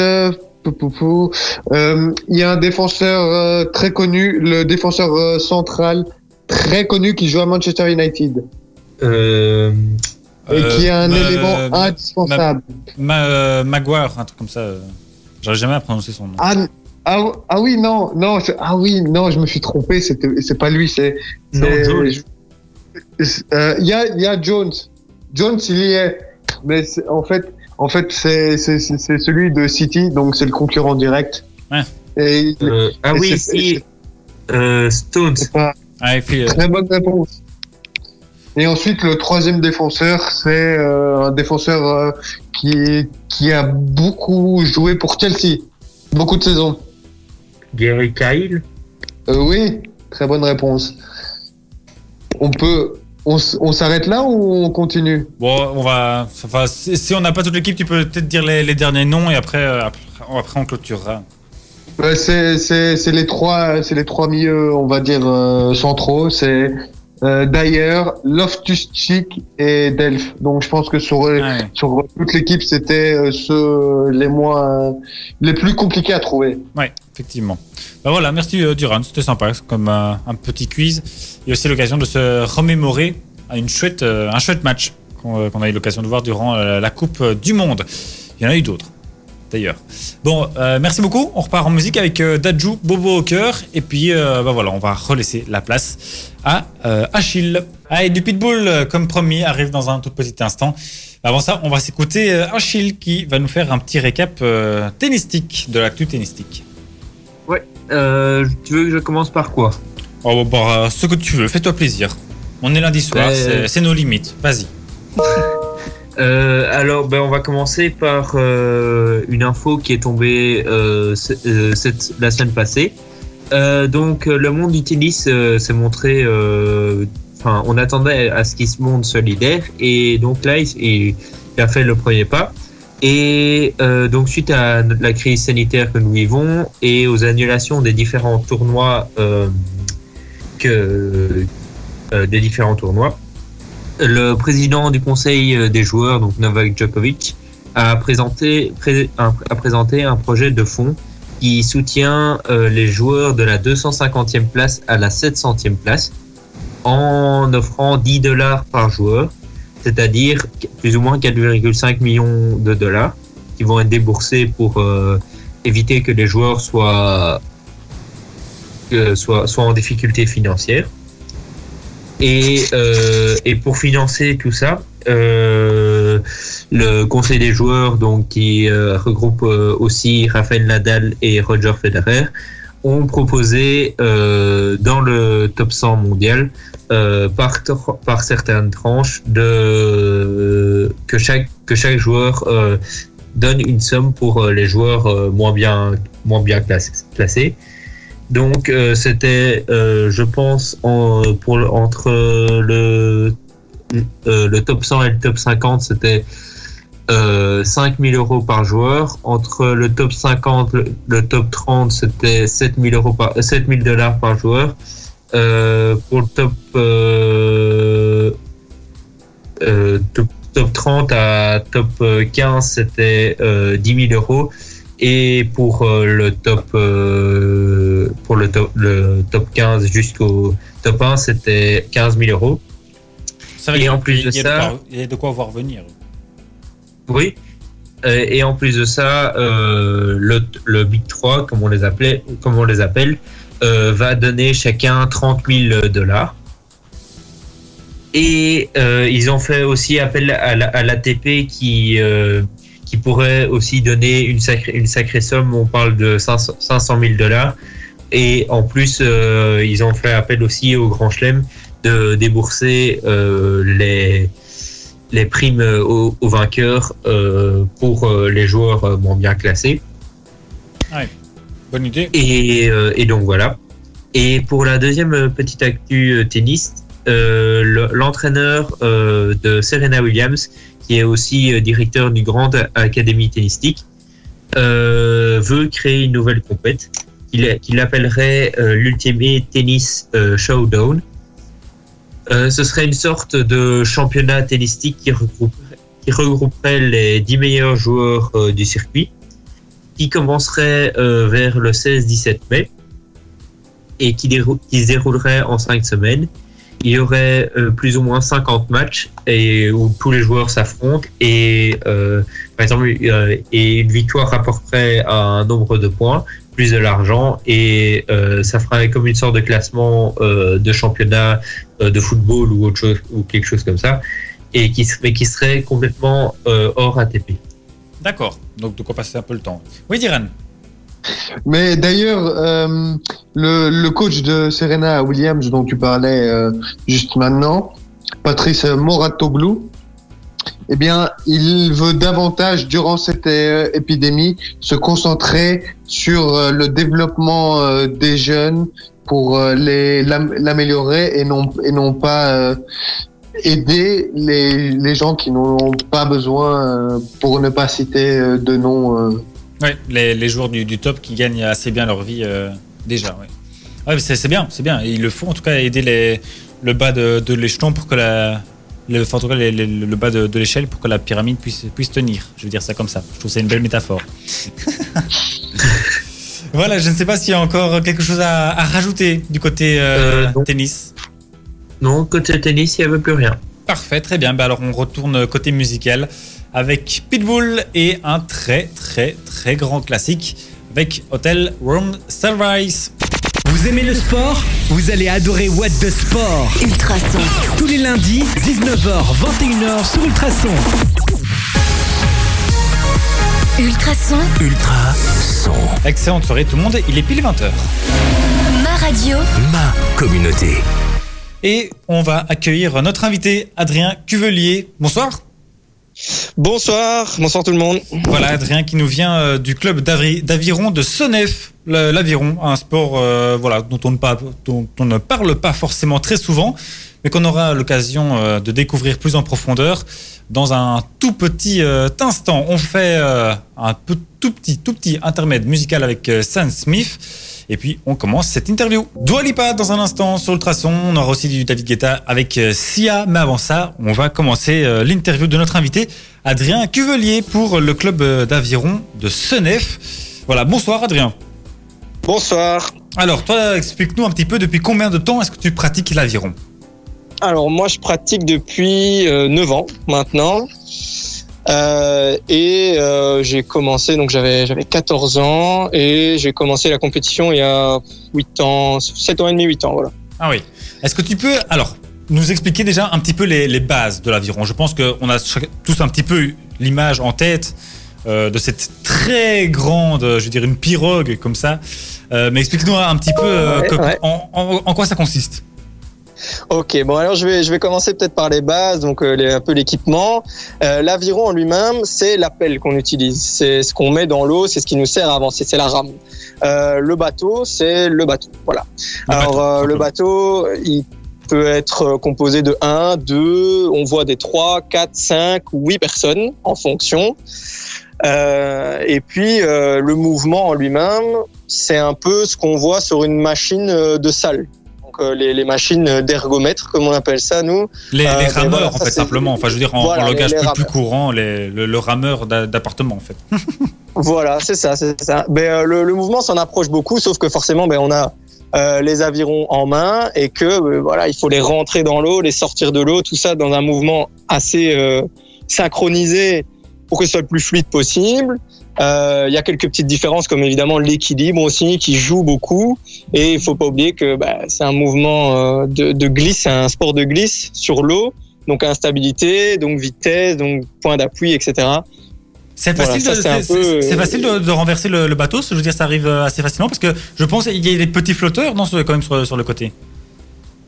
euh, euh, il y a un défenseur euh, très connu, le défenseur euh, central très connu qui joue à Manchester United Euh, et qui est un Euh, élément Ma- indispensable. Ma- euh, Maguire, un truc comme ça. J'arrive jamais à prononcer son nom. Ah, ah, ah oui, non, non, ah oui, non, je me suis trompé, c'est pas lui, c'est, Euh, Il y, a, il y a Jones. Jones, il y est. Mais c'est- en fait, en fait c'est c'est- c'est- c'est celui de City, donc c'est le concurrent direct. Ouais. Et il- Euh, ah et oui, c'est- si. Euh, Stones. c'est pas Ah, et puis, euh, très bonne réponse. Et ensuite, le troisième défenseur, c'est euh, un défenseur euh, qui, qui a beaucoup joué pour Chelsea. Beaucoup de saisons. Gary Kyle. Euh, oui, très bonne réponse. On peut. On, s'arrête là ou on continue? Bon, on va. Enfin, si, on n'a pas toute l'équipe, tu peux peut-être dire les, les derniers noms et après, euh, après, après on clôturera. Ouais, c'est les trois c'est les trois milieux on va dire euh, centraux c'est euh, Dyer, Loftus-Cheek et Delph. Donc je pense que sur Ouais. sur toute l'équipe c'était euh, ceux les moins les plus compliqués à trouver. Ouais, effectivement. Bah voilà, merci euh, Duran, c'était sympa, comme euh, un petit quiz. Et aussi l'occasion de se remémorer à une chouette, euh, un chouette match qu'on euh, a eu l'occasion de voir durant euh, la Coupe euh, du Monde. Il y en a eu d'autres, d'ailleurs. Bon, euh, merci beaucoup. On repart en musique avec euh, Dadju, Bobo au cœur. Et puis, euh, bah voilà, on va relaisser la place à euh, Achille. Allez, du Pitbull, comme promis, arrive dans un tout petit instant. Avant ça, on va s'écouter Achille qui va nous faire un petit récap tennistique, de l'actu tennistique. Euh, tu veux que je commence par quoi? Oh, bah, bah, ce que tu veux, fais-toi plaisir. On est lundi soir, c'est nos limites. Vas-y. Euh, alors, ben, on va commencer par euh, une info qui est tombée euh, euh, cette, la semaine passée. Euh, donc, le monde tennis euh, s'est montré. Enfin, on attendait à ce qu'il se montre solidaire, et donc là, il, a fait le premier pas. Et donc, suite à la crise sanitaire que nous vivons et aux annulations des différents tournois que des différents tournois, le président du conseil euh, des joueurs, donc Novak Djokovic, a présenté, pré- un, projet de fonds qui soutient euh, les joueurs de la 250e place à la 700e place en offrant 10 dollars par joueur, c'est-à-dire plus ou moins 4,5 millions de dollars qui vont être déboursés pour euh, éviter que les joueurs soient en difficulté financière. Et, euh, et pour financer tout ça, euh, le conseil des joueurs, donc qui euh, regroupe aussi Rafael Nadal et Roger Federer, ont proposé dans le top 100 mondial par, certaines tranches que chaque que chaque joueur donne une somme pour les joueurs moins bien moins bien classés. Donc euh, c'était, euh, je pense, en, pour entre le euh, le top 100 et le top 50, c'était euh, 5000 euros par joueur. Entre le top 50 le, le top 30, c'était 7000 euros par 7000 dollars par joueur. Pour le top top, top 30 à top euh, 15, c'était euh, 10 000 euros. Et pour le top pour le top, le top 15 jusqu'au top 1, c'était 15 000 euros. Ça Et en plus de ça- Il y a de quoi voir venir. Oui. Euh, et en plus de ça, euh, le, le Big 3, comme on les appelait, comme on les appelle, euh, va donner chacun 30 000 dollars. Et euh, ils ont fait aussi appel à la- l'ATP qui euh, qui pourrait aussi donner une sacrée une sacrée somme. On parle de 500 500 000 dollars. Et en plus, euh, ils ont fait appel aussi au Grand Chelem de débourser euh, les les primes aux, aux vainqueurs euh, pour les joueurs moins bien classés. Bonne idée. Et, et donc voilà. Et pour la deuxième petite actu tennis, le- l'entraîneur de Serena Williams, qui est aussi directeur du Grand Académie Tennistique, veut créer une nouvelle compète qu'il appellerait euh, l'Ultimate Tennis euh, Showdown. Euh, ce serait une sorte de championnat tennistique qui regrouperait, les 10 meilleurs joueurs euh, du circuit qui commencerait vers le 16-17 mai et qui, se déroulerait en 5 semaines. Il y aurait plus ou moins 50 matchs et où tous les joueurs s'affrontent et par exemple et une victoire rapporterait un nombre de points plus de l'argent et euh, ça fera comme une sorte de classement euh, de championnat euh, de football ou autre chose ou quelque chose comme ça et qui mais qui serait complètement euh, hors ATP. D'accord. Donc, de quoi passer un peu le temps. Oui, Diran. Mais d'ailleurs, euh, le, le coach de Serena Williams dont tu parlais euh, juste maintenant, Patrice Moratoglou, eh bien, il veut davantage, durant cette euh, épidémie, se concentrer sur euh, le développement euh, des jeunes pour l'améliorer et non et non pas aider les, les gens qui n'en ont pas besoin, pour ne pas citer de nom. Oui, les, les joueurs du, du top qui gagnent assez bien leur vie déjà. Oui. Ouais, c'est bien, c'est bien. Il le faut en tout cas aider les, le bas de, de l'échelon pour que la. Le, enfin, en tout cas, le bas de, de l'échelle pour que la pyramide puisse, puisse tenir. Je veux dire ça comme ça. Je trouve que c'est une belle métaphore. voilà, je ne sais pas s'il y a encore quelque chose à, à rajouter du côté euh, Euh, tennis. Non, côté tennis, il n'y avait plus rien. Parfait, très bien. Bah alors on retourne côté musical avec Pitbull et un très très très grand classique avec Hotel Room Sunrise. Vous aimez le sport Vous allez adorer What the Sport. Ultrason. Tous les lundis, 19h, 21h sur Ultrason. Ultrason. Ultra son. Excellente soirée tout le monde, il est pile 20h. Ma radio. Ma communauté. Et on va accueillir notre invité Adrien Cuvelier. Bonsoir. Bonsoir, bonsoir tout le monde. Voilà Adrien qui nous vient euh, du club d'aviron de Senef, l'aviron, un sport euh, voilà dont on ne parle pas forcément très souvent, mais qu'on aura l'occasion euh, de découvrir plus en profondeur dans un tout petit euh, instant. On fait euh, un peu, tout petit tout petit intermède musical avec Sam Smith. Et puis on commence cette interview. Dua Lipa dans un instant sur Ultrason. On aura aussi du David Guetta avec Sia. Mais avant ça, on va commencer l'interview de notre invité, Adrien Cuvelier, pour le club d'aviron de Senef. Voilà, bonsoir Adrien. Bonsoir. Alors toi, explique-nous un petit peu depuis combien de temps est-ce que tu pratiques l'aviron? Alors moi je pratique depuis euh, 9 ans maintenant. Euh, et euh, j'ai commencé, donc j'avais j'avais 14 ans et j'ai commencé la compétition il y a 8 ans, 7 ans et demi, 8 ans, voilà. Ah oui. Est-ce que tu peux, alors, nous expliquer déjà un petit peu les, les bases de l'aviron? Je pense qu'on a tous un petit peu eu l'image en tête euh, de cette très grande, je veux dire, une pirogue comme ça. Euh, mais explique-nous un petit peu euh, Ouais, que- ouais. En, en- en quoi ça consiste? Ok, bon alors je vais je vais commencer peut-être par les bases, donc euh, les- un peu l'équipement. Euh, L'aviron en lui-même, c'est l'appel qu'on utilise, c'est ce qu'on met dans l'eau, c'est ce qui nous sert à avancer, c'est la rame. Euh, le bateau, c'est le bateau, voilà. Le alors bateau, le bateau, il peut être composé de 1, 2, on voit des 3, 4, 5, 8 personnes en fonction. Euh, et puis euh, le mouvement en lui-même, c'est un peu ce qu'on voit sur une machine de salle. Euh, les, les machines d'ergomètre, comme on appelle ça nous. Les, Euh, les mais rameurs, voilà, en ça, fait, simplement. Enfin, je veux dire, en, Voilà, en langage plus, plus courant, le, le rameur d'a- d'appartement, en fait. Voilà, c'est ça, c'est ça. Ben, euh, le, le mouvement s'en approche beaucoup, sauf que forcément, ben, on a euh, les avirons en main et que voilà, il faut les rentrer dans l'eau, les sortir de l'eau, tout ça dans un mouvement assez synchronisé pour que ce soit le plus fluide possible. Euh, Il y a quelques petites différences, comme évidemment l'équilibre aussi, qui joue beaucoup. Et il faut pas oublier que bah, c'est un mouvement euh, de, de glisse, c'est un sport de glisse sur l'eau, donc instabilité, donc vitesse, donc point d'appui, etc. C'est Voilà, facile, ça, de, c'est un c'est- peu, c'est- c'est facile de, de renverser le, le bateau. Je veux dire, ça arrive euh, assez facilement parce que je pense qu'il y a des petits flotteurs quand même sur, sur le côté.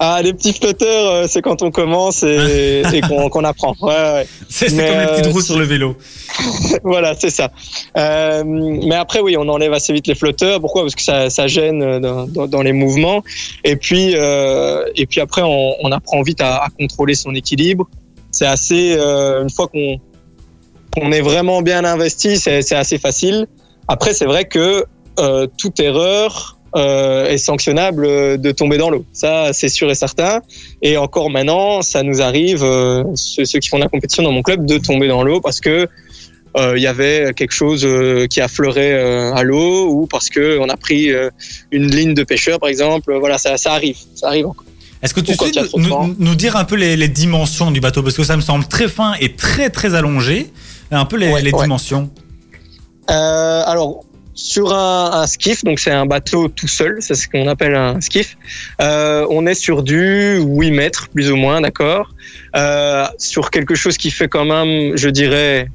Ah, les petits flotteurs, euh, c'est quand on commence et, et qu'on apprend. Ouais, ouais. C'est comme les petites euh, roues sur le vélo. voilà, c'est ça. Euh, mais après, oui, on enlève assez vite les flotteurs. Pourquoi? Parce que ça, ça gêne dans, dans- dans les mouvements. Et puis, euh, et puis après, on, on apprend vite à, à contrôler son équilibre. C'est assez. euh, une fois qu'on qu'on est vraiment bien investi, c'est assez facile. Après, c'est vrai que toute erreur euh, est sanctionnable euh, de tomber dans l'eau. Ça, c'est sûr et certain. Et encore maintenant, ça nous arrive, euh, ceux, ceux qui font de la compétition dans mon club, de tomber dans l'eau parce que euh, il y avait quelque chose qui affleurait à l'eau ou parce que on a pris une ligne de pêcheur, par exemple. Voilà, ça, ça arrive. Ça arrive encore. Est-ce que tu sais nous, dire un peu les, les dimensions du bateau? Parce que ça me semble très fin et très très allongé. Un peu les, Ouais, les ouais. dimensions. Euh, alors, sur un, un skiff, donc c'est un bateau tout seul, c'est ce qu'on appelle un skiff. Euh, on est sur du 8 mètres, plus ou moins, d'accord euh, Sur quelque chose qui fait quand même, je dirais,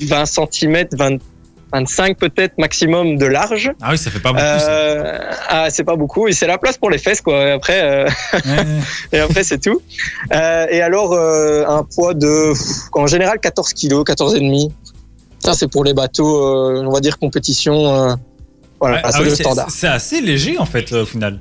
20 cm, 20, 25 peut-être maximum de large. Ah oui, ça fait pas beaucoup. Euh, ah, c'est pas beaucoup, et c'est la place pour les fesses, quoi. Et après, euh, Ouais, et après c'est tout. Euh, et alors, euh, un poids de, en général, 14 kilos, 14 et demi. Ça, c'est pour les bateaux, euh, on va dire compétition. euh, voilà, Ouais, ah c'est oui, le c'est- standard. C'est assez léger en fait euh, au final.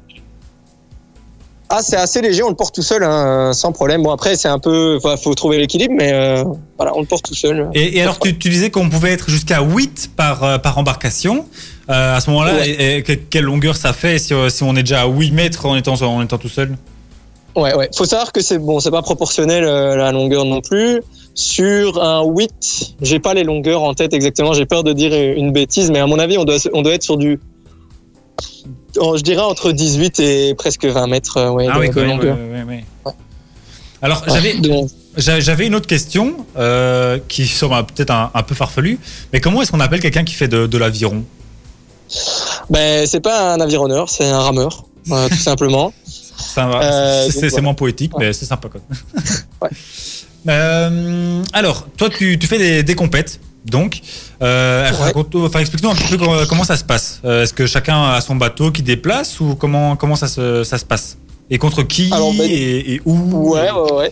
Ah, c'est assez léger, on le porte tout seul, hein, sans problème. Bon, après, c'est un peu, faut, faut trouver l'équilibre, mais euh, voilà, on le porte tout seul. Et, et alors tu, tu disais qu'on pouvait être jusqu'à 8 par, par embarcation. Euh, à ce moment-là, Ouais. quelle longueur ça fait si, si on est déjà à 8 mètres en étant, en étant tout seul? Ouais, ouais. Faut savoir que c'est bon, c'est pas proportionnel euh, la longueur non plus. Sur un 8, j'ai pas les longueurs en tête exactement. J'ai peur de dire une bêtise, mais à mon avis, on doit, on doit être sur du, je dirais entre 18 et presque 20 mètres, euh, ouais, Ah de, oui, de quand même. longueur. ouais, ouais, ouais. Alors j'avais J'a- J'avais une autre question euh, qui semble peut-être un, un peu farfelue, mais comment est-ce qu'on appelle quelqu'un qui fait de, de l'aviron? Ben, c'est pas un avironneur, c'est un rameur, euh, tout simplement. Euh, C'est moins poétique, mais c'est sympa quoi. Ouais. Euh, alors, toi, tu, tu fais des, des compètes, donc. Euh, Ouais. explique-nous un petit peu comment, comment ça se passe. Euh, Est-ce que chacun a son bateau qui déplace ou comment, comment ça, se, ça se passe? Et contre qui Alors, ben- et, et où? Ouais, ouais, ouais.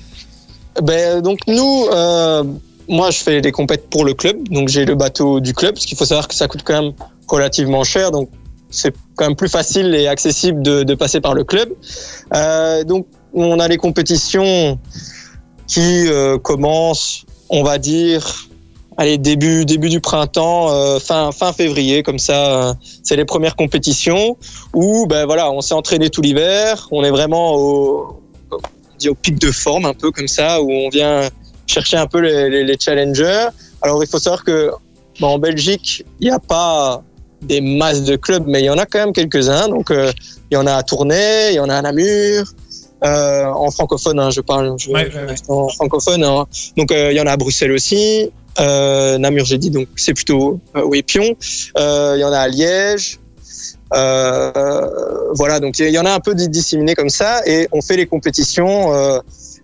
Ben, donc nous, euh, moi, je fais des compètes pour le club, donc j'ai le bateau du club, parce qu'il faut savoir que ça coûte quand même relativement cher, donc c'est quand même plus facile et accessible de, de passer par le club. Euh, donc on a les compétitions qui euh, commencent, on va dire, allez début début du printemps, euh, fin fin février, comme ça, euh, c'est les premières compétitions où ben voilà, on s'est entraîné tout l'hiver, on est vraiment au dit au pic de forme un peu comme ça où on vient chercher un peu les, challengers. Alors il faut savoir que en Belgique il n'y a pas des masses de clubs, mais il y en a quand même quelques-uns. Donc il y en a à Tournai, il y en a à Namur. Euh, en francophone, hein, je parle, je, Ouais, je ouais, ouais. reste en francophone. hein. Donc euh, il y en a à Bruxelles aussi. Euh, Namur, j'ai dit, donc c'est plutôt euh, oui Pion. Euh, Il y en a à Liège. Euh, voilà, donc il y en a un peu disséminés comme ça, et on fait les compétitions. Euh,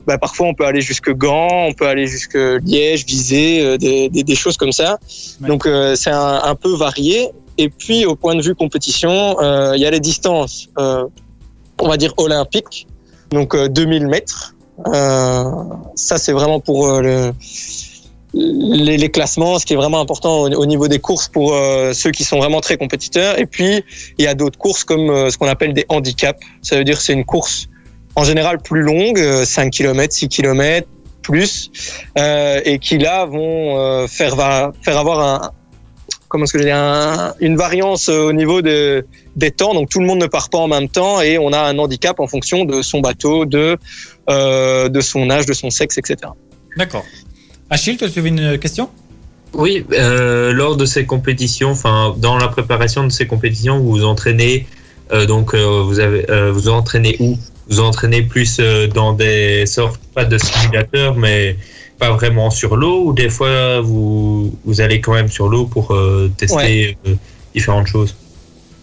bah, parfois, on peut aller jusque Gand, on peut aller jusque Liège, Visé, euh, des, des, des choses comme ça. Donc euh, c'est un, un peu varié. Et puis au point de vue compétition, euh, il y a les distances, euh, on va dire olympiques, donc euh, 2000 mètres. Euh, ça c'est vraiment pour euh, le, les, classements, ce qui est vraiment important au, au niveau des courses pour ceux qui sont vraiment très compétiteurs. Et puis il y a d'autres courses comme ce qu'on appelle des handicaps. Ça veut dire que c'est une course en général plus longue, euh, 5 km, 6 km plus, et qui là vont faire, faire avoir un, comment est-ce que je dis, un- une variance au niveau de, des temps. Donc tout le monde ne part pas en même temps et on a un handicap en fonction de son bateau, de, euh, de son âge, de son sexe, etc. D'accord. Achille, toi, tu avais une question? Oui, euh, lors de ces compétitions, enfin dans la préparation de ces compétitions, vous vous entraînez. euh, donc euh, vous avez, euh, vous entraînez où? Vous entraînez plus dans des sortes pas de simulateurs, mais pas vraiment sur l'eau. Ou des fois vous vous allez quand même sur l'eau pour tester différentes choses?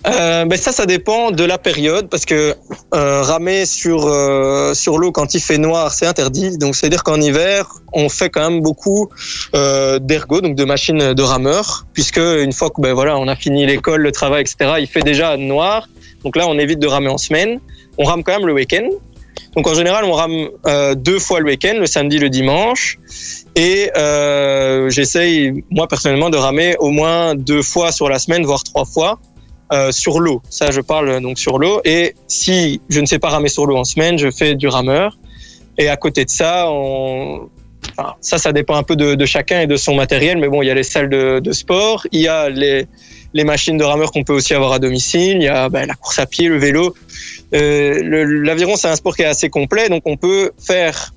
Euh, ben ça, ça dépend de la période parce que euh, ramer sur euh, sur l'eau quand il fait noir, c'est interdit. Donc c'est à dire qu'en hiver, on fait quand même beaucoup euh, donc de machines de rameur, puisque une fois que ben voilà, on a fini l'école, le travail, etc. Il fait déjà noir. Donc là, on évite de ramer en semaine. On rame quand même le week-end. Donc en général, on rame euh, deux fois le week-end, le samedi, le dimanche. Et euh, j'essaye, moi personnellement, de ramer au moins deux fois sur la semaine, voire trois fois euh, sur l'eau. Ça, je parle donc sur l'eau. Et si je ne sais pas ramer sur l'eau en semaine, je fais du rameur. Et à côté de ça, ça, ça dépend un peu de, de chacun et de son matériel. Mais bon, il y a les salles de, de sport, il y a les, les machines de rameur qu'on peut aussi avoir à domicile, il y a ben, la course à pied, le vélo. Euh, L'aviron, c'est un sport qui est assez complet, donc on peut faire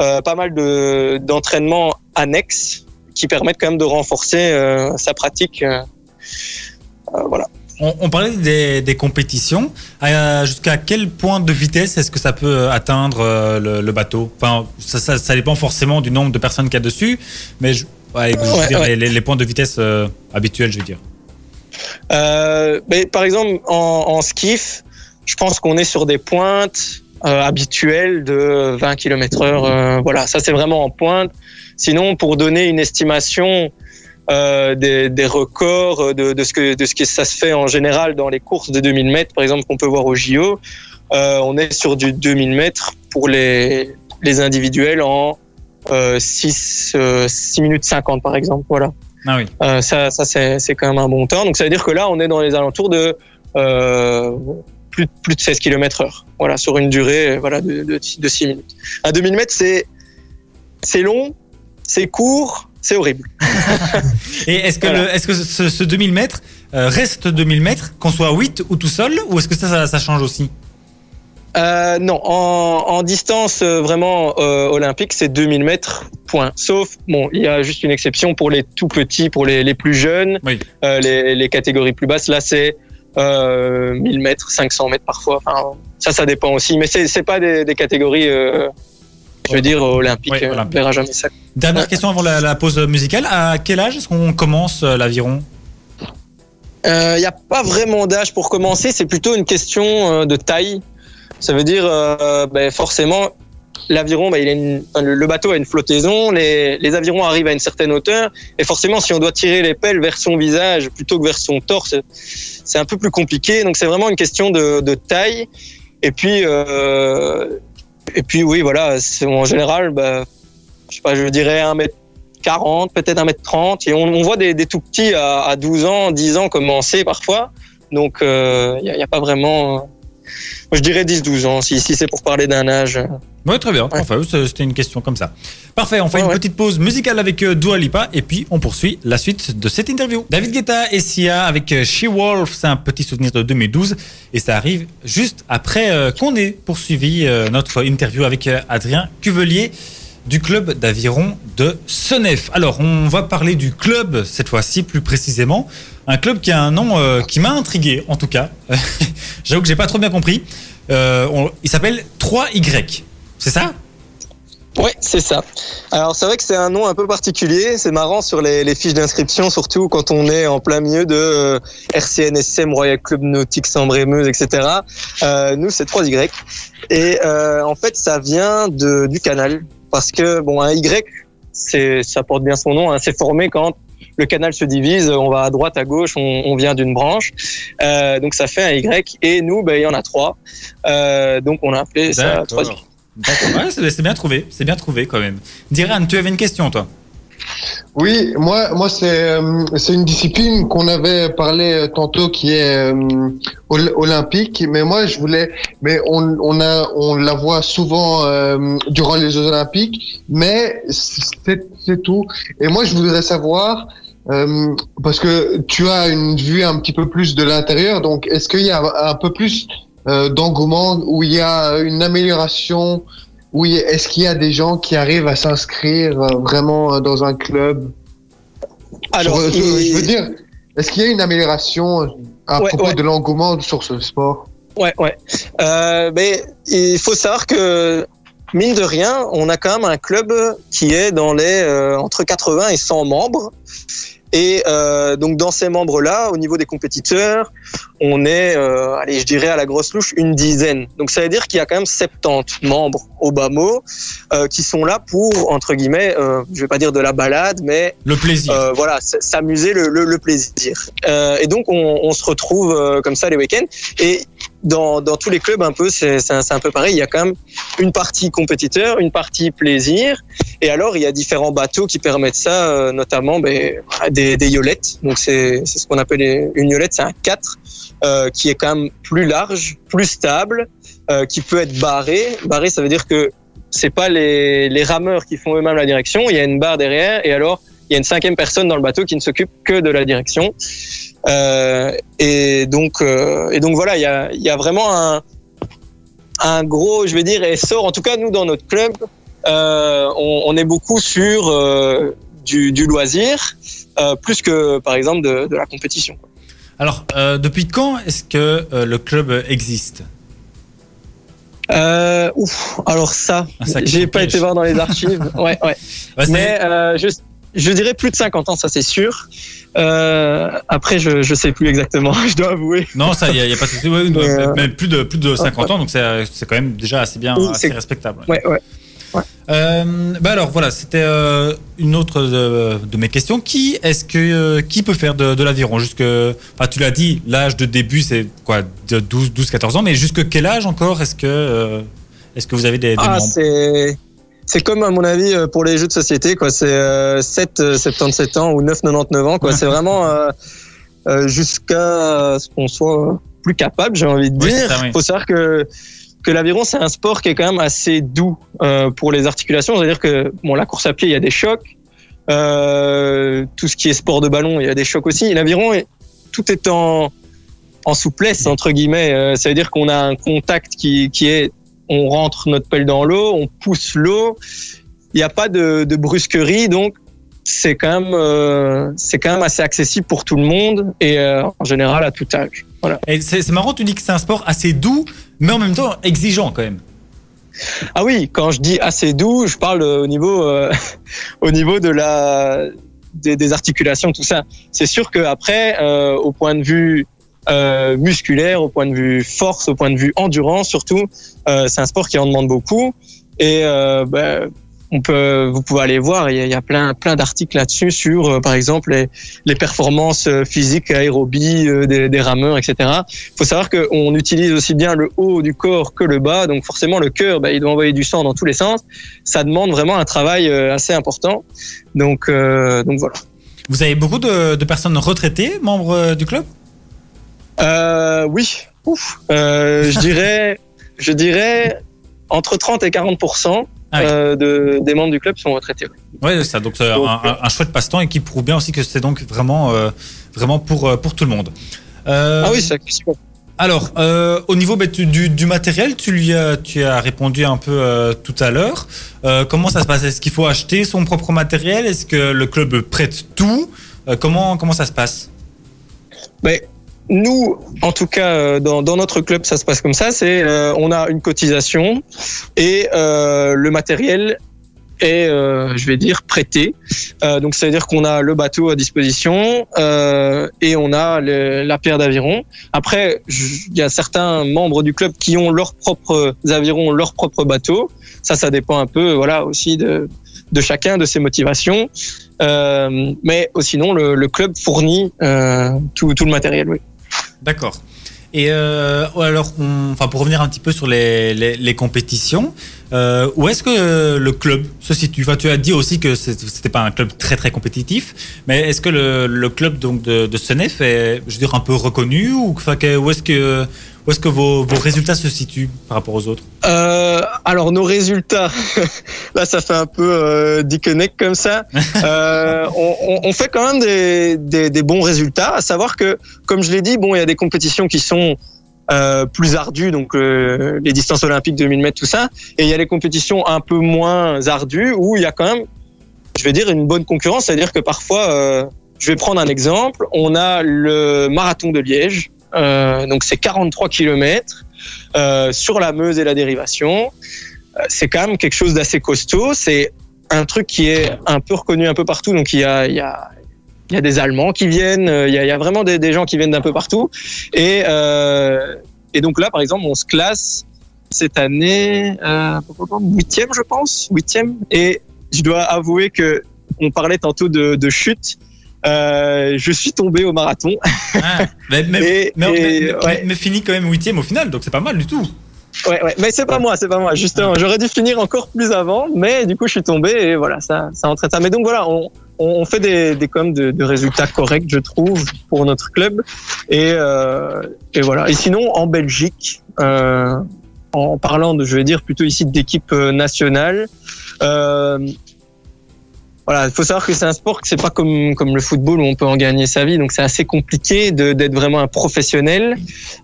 euh, pas mal de- d'entraînements annexes qui permettent quand même de renforcer euh, sa pratique. euh, euh, voilà. On, on parlait des, des compétitions. Euh, Jusqu'à quel point de vitesse est-ce que ça peut atteindre euh, le, le bateau? Enfin, ça, ça, ça dépend forcément du nombre de personnes qu'il y a dessus, mais je, ouais, je veux Ouais, dire, ouais. Les, points de vitesse euh, habituels, je veux dire. Euh, mais par exemple, en, en skiff, je pense qu'on est sur des pointes euh, habituelles de 20 km heure. euh, voilà, ça c'est vraiment en pointe. Sinon, pour donner une estimation euh, des, des records de, de ce que de ce que ça se fait en général dans les courses de 2000 mètres, par exemple, qu'on peut voir au JO, euh, on est sur du 2000 mètres pour les les individuels en euh, 6, euh, 6 minutes 50 par exemple. Voilà. Ah oui. Euh, ça, ça c'est, c'est quand même un bon temps. Donc ça veut dire que là, on est dans les alentours de euh, plus, plus de 16 km heure. Voilà, sur une durée euh, voilà, de, de, de 6 minutes. À 2000 mètres, c'est, c'est long, c'est court, c'est horrible. Et est-ce que, Voilà. le- est-ce que ce, ce 2000 mètres euh, reste 2000 mètres, qu'on soit 8 ou tout seul, ou est-ce que ça, ça, ça change aussi? Euh, non, en, en distance euh, vraiment euh, olympique, c'est 2000 mètres, point. Sauf, bon, il y a juste une exception pour les tout petits, pour les, les plus jeunes, Oui. les, les catégories plus basses. Là, c'est euh, 1000 mètres, 500 mètres parfois. Enfin, ça, ça dépend aussi. Mais c'est pas des, des catégories, je veux dire. Oui, Euh, olympique. On verra jamais ça. Dernière Ouais. question avant la, la pause musicale. À quel âge est-ce qu'on commence euh, l'aviron? Il n'y a pas vraiment d'âge pour commencer, c'est plutôt une question euh, de taille. Ça veut dire, euh, ben, forcément, l'aviron, ben, il a une- enfin, le, le bateau a une flottaison, les, les avirons arrivent à une certaine hauteur, et forcément, si on doit tirer les pelles vers son visage plutôt que vers son torse, c'est un peu plus compliqué. Donc, c'est vraiment une question de, de taille. Et puis, euh, et puis, oui, voilà, en général, ben, je sais pas, je dirais 1m40, peut-être 1m30. Et on, on voit des, tout petits à, à 12 ans, 10 ans commencer parfois. Donc, il n'y a, y a pas vraiment. Euh, je dirais 10-12 ans, si, si c'est pour parler d'un âge. Oui, très bien. Ouais. Enfin, c'était une question comme ça. Parfait, on fait Ouais, une ouais. petite pause musicale avec euh, Dua Lipa et puis on poursuit la suite de cette interview. David Guetta et Sia avec euh, She Wolf, c'est un petit souvenir de 2012 et ça arrive juste après euh, qu'on ait poursuivi euh, notre interview avec euh, Adrien Cuvelier du club d'aviron de Senef. Alors, on va parler du club cette fois-ci plus précisément. Un club qui a un nom euh, qui m'a intrigué en tout cas. J'avoue que j'ai pas trop bien compris. Euh, il s'appelle 3Y. C'est ça? Ouais, c'est ça. Alors, c'est vrai que c'est un nom un peu particulier. C'est marrant sur les, fiches d'inscription, surtout quand on est en plein milieu de euh, RCNSM, Royal Club Nautique Sambre-et-Meuse, etc. Euh, nous, c'est 3Y. Et en fait, ça vient de, du canal. Parce que, bon, un Y, c'est, ça porte bien son nom, hein, c'est formé quand le canal se divise, on va à droite, à gauche, on, on vient d'une branche. Euh, donc, ça fait un Y. Et nous, ben, il y en a trois. Euh, donc, on a appelé ça 3Y. D'accord. D'accord. Ouais, c'est bien trouvé. C'est bien trouvé quand même. Diran, tu avais une question, toi? Oui, moi, moi c'est euh, c'est une discipline qu'on avait parlé euh, tantôt qui est euh, ol- olympique, mais moi je voulais, mais on, on a on la voit souvent euh, durant les Jeux olympiques, mais c'est c'est tout. Et moi je voudrais savoir euh, parce que tu as une vue un petit peu plus de l'intérieur, donc est-ce qu'il y a un peu plus euh, d'engouement où il y a une amélioration oui, est-ce qu'il y a des gens qui arrivent à s'inscrire euh, vraiment euh, dans un club? Alors, Sur- il- je veux dire, est-ce qu'il y a une amélioration euh, à Ouais, propos ouais. de l'engouement sur ce sport? Ouais, ouais. Euh, mais il faut savoir que mine de rien, on a quand même un club qui est dans les euh, entre 80 et 100 membres. Et euh, donc dans ces membres-là, au niveau des compétiteurs, on est, euh, allez, je dirais à la grosse louche, une dizaine. Donc ça veut dire qu'il y a quand même 70 membres au bas mot euh, qui sont là pour entre guillemets, euh, je vais pas dire de la balade, mais Le plaisir. euh, voilà, s'amuser, le, le, le plaisir. Euh, et donc on, on se retrouve euh, comme ça les week-ends. Et dans, dans tous les clubs un peu, c'est un, un peu pareil. Il y a quand même une partie compétiteur, une partie plaisir. Et alors il y a différents bateaux qui permettent ça, euh, notamment ben, des, des yolettes. Donc c'est ce qu'on appelle une yolette, c'est un 4 euh, qui est quand même plus large, plus stable, euh, qui peut être barré. Barré, ça veut dire que c'est pas les, les rameurs qui font eux-mêmes la direction. Il y a une barre derrière et alors il y a une cinquième personne dans le bateau qui ne s'occupe que de la direction. Euh, et donc, euh, et donc voilà, il y a, il y a vraiment un, un gros, je vais dire, essor. En tout cas, nous dans notre club, euh, on, on est beaucoup sur euh, du, du loisir, euh, plus que par exemple de, de la compétition. Alors, depuis quand est-ce que le club existe? Ouf, alors ça, sacré j'ai pas été voir dans les archives. ouais, ouais. Bah, Mais je, je dirais plus de 50 ans, ça c'est sûr. Euh, après, je je sais plus exactement, je dois avouer. Non, ça, il n'y a, pas de souci. Ouais, euh, mais plus de, plus de 50 ans, donc c'est c'est quand même déjà assez bien, Oui, assez respectable. Ouais, ouais. Euh, bah alors voilà, c'était euh, une autre de, de mes questions. Qui est-ce que euh, qui peut faire de, de l'aviron? Jusque enfin, tu l'as dit, l'âge de début c'est quoi de 12 12 14 ans mais jusque quel âge encore est-ce que euh, est-ce que vous avez des, des Ah, c'est c'est comme à mon avis euh, pour les jeux de société quoi. C'est euh, 7 euh, 77 ans ou 9 99 ans quoi. C'est vraiment euh, euh, jusqu'à ce qu'on soit plus capable, j'ai envie de Oui, dire. c'est ça, oui. Faut savoir que que l'aviron c'est un sport qui est quand même assez doux euh, pour les articulations. C'est-à-dire que bon la course à pied il y a des chocs, euh, tout ce qui est sport de ballon il y a des chocs aussi. L'aviron tout est en en souplesse entre guillemets. Euh, ça veut dire qu'on a un contact qui qui est on rentre notre pelle dans l'eau, on pousse l'eau. Il n'y a pas de, de brusquerie, donc c'est quand même euh, c'est quand même assez accessible pour tout le monde et euh, en général à tout âge. Voilà. C'est marrant, tu dis que c'est un sport assez doux, mais en même temps exigeant quand même. Ah oui, quand je dis assez doux, je parle au niveau euh, au niveau de la des, des articulations, tout ça. C'est sûr que après, au point de vue euh, musculaire, au point de vue force, au point de vue endurance, surtout, euh, c'est un sport qui en demande beaucoup. Et euh, ben, on peut, vous pouvez aller voir, il y a, plein plein d'articles là-dessus sur, euh, par exemple, les, les performances euh, physiques, aérobie euh, des, des rameurs, etc. Il faut savoir qu'on utilise aussi bien le haut du corps que le bas, donc forcément le cœur, ben, il doit envoyer du sang dans tous les sens. Ça demande vraiment un travail assez important. Donc, donc voilà. Vous avez beaucoup de, de personnes retraitées, membres du club? Euh, oui, Ouf. Euh, je dirais, je dirais entre 30 et 40 Ah oui. euh, de, des membres du club sont retraités. oui. Ouais, c'est ça. Donc c'est un, Donc, un- un chouette passe-temps et qui prouve bien aussi que c'est donc vraiment, vraiment pour, pour tout le monde. Ah oui, c'est accessible. Alors, euh, au niveau bah, du, du- du matériel, tu lui as, tu as répondu un peu euh, tout à l'heure. Euh, comment ça se passe? Est-ce qu'il faut acheter son propre matériel? Est-ce que le club prête tout? Comment, comment ça se passe? Mais nous, en tout cas, euh, dans, dans notre club, ça se passe comme ça. C'est euh, on a une cotisation et euh, le matériel est, euh, je vais dire, prêté. Euh, donc, c'est-à-dire qu'on a le bateau à disposition euh, et on a la paire d'avirons. Après, il y a certains membres du club qui ont leurs propres avirons, leurs propres bateaux. Ça, ça dépend un peu, voilà, aussi de, de chacun, de ses motivations. Mais sinon, le, le club fournit tout, tout le matériel. Oui. D'accord. Et euh, alors, on- enfin, pour revenir un petit peu sur les, les, les compétitions, euh, où est-ce que le club se situe? Enfin, Tu as dit aussi que c'était pas un club très très compétitif, mais est-ce que le, le club donc de, de Senef est, je veux dire, un peu reconnu ou enfin, où est-ce que où est-ce que vos, vos résultats se situent par rapport aux autres? Euh, alors nos résultats, là ça fait un peu euh, comme ça. Euh, on, on- on fait quand même des, des, des bons résultats. À savoir que, comme je l'ai dit, bon, il y a des compétitions qui sont euh, plus ardues, donc euh, les distances olympiques de 1000 mètres, tout ça, et il y a les compétitions un peu moins ardues où il y a quand même, je vais dire, une bonne concurrence. C'est-à-dire que parfois, euh, je vais prendre un exemple, on a le marathon de Liège, euh, donc c'est 43 kilomètres euh, sur la Meuse et la dérivation. Euh, C'est quand même quelque chose d'assez costaud. C'est un truc qui est un peu reconnu un peu partout. Donc il y a, il y a, il y a des Allemands qui viennent, euh, il y a, il y a vraiment des, des gens qui viennent d'un peu partout. Et, euh, et donc là, par exemple, on se classe cette année euh, huitième, je pense, huitième. Et je dois avouer que on parlait tantôt de, de chute. Euh, je suis tombé au marathon. Ah, mais, mais, Et- mais, et, mais- ouais. mais fini quand même huitième au final, donc c'est pas mal du tout. Ouais, ouais, mais c'est pas moi, c'est pas moi. Justement, j'aurais dû finir encore plus avant, mais du coup, je suis tombé et voilà, ça, ça entraîne ça. Mais donc voilà, on, on fait des, des de, de résultats corrects, je trouve, pour notre club. Et, euh, et voilà. Et sinon, en Belgique, euh, en parlant de, je vais dire plutôt ici d'équipe euh, nationale. Euh, voilà, il faut savoir que c'est un sport que c'est pas comme comme le football où on peut en gagner sa vie, donc c'est assez compliqué d'être vraiment un professionnel.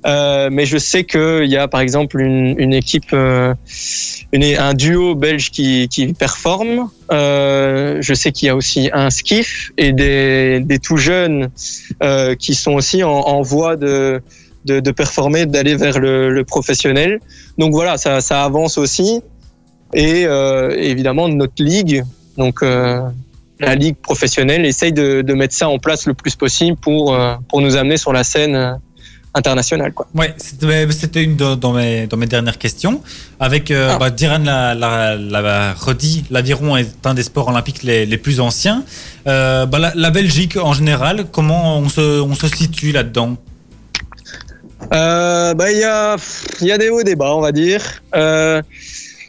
Euh, mais je sais qu'il y a par exemple une, une équipe, euh, une, un duo belge qui, qui performe. Euh, je sais qu'il y a aussi un skiff et des, des tout jeunes euh, qui sont aussi en, en voie de, de, de performer, d'aller vers le, le professionnel. Donc voilà, ça, ça avance aussi. Et euh, évidemment notre ligue, donc euh, la ligue professionnelle essaye de, de mettre ça en place le plus possible pour euh, pour nous amener sur la scène euh, internationale. Quoi. Ouais, c'était une de- dans mes, dans mes dernières questions. Avec euh, Ah. bah, Diran l'a, l'a, l'a redit, l'aviron est un des sports olympiques les, les plus anciens. Euh, bah, la, la Belgique en général, comment on se, on se situe là-dedans? Euh, bah il y a il y a des hauts et des bas on va dire.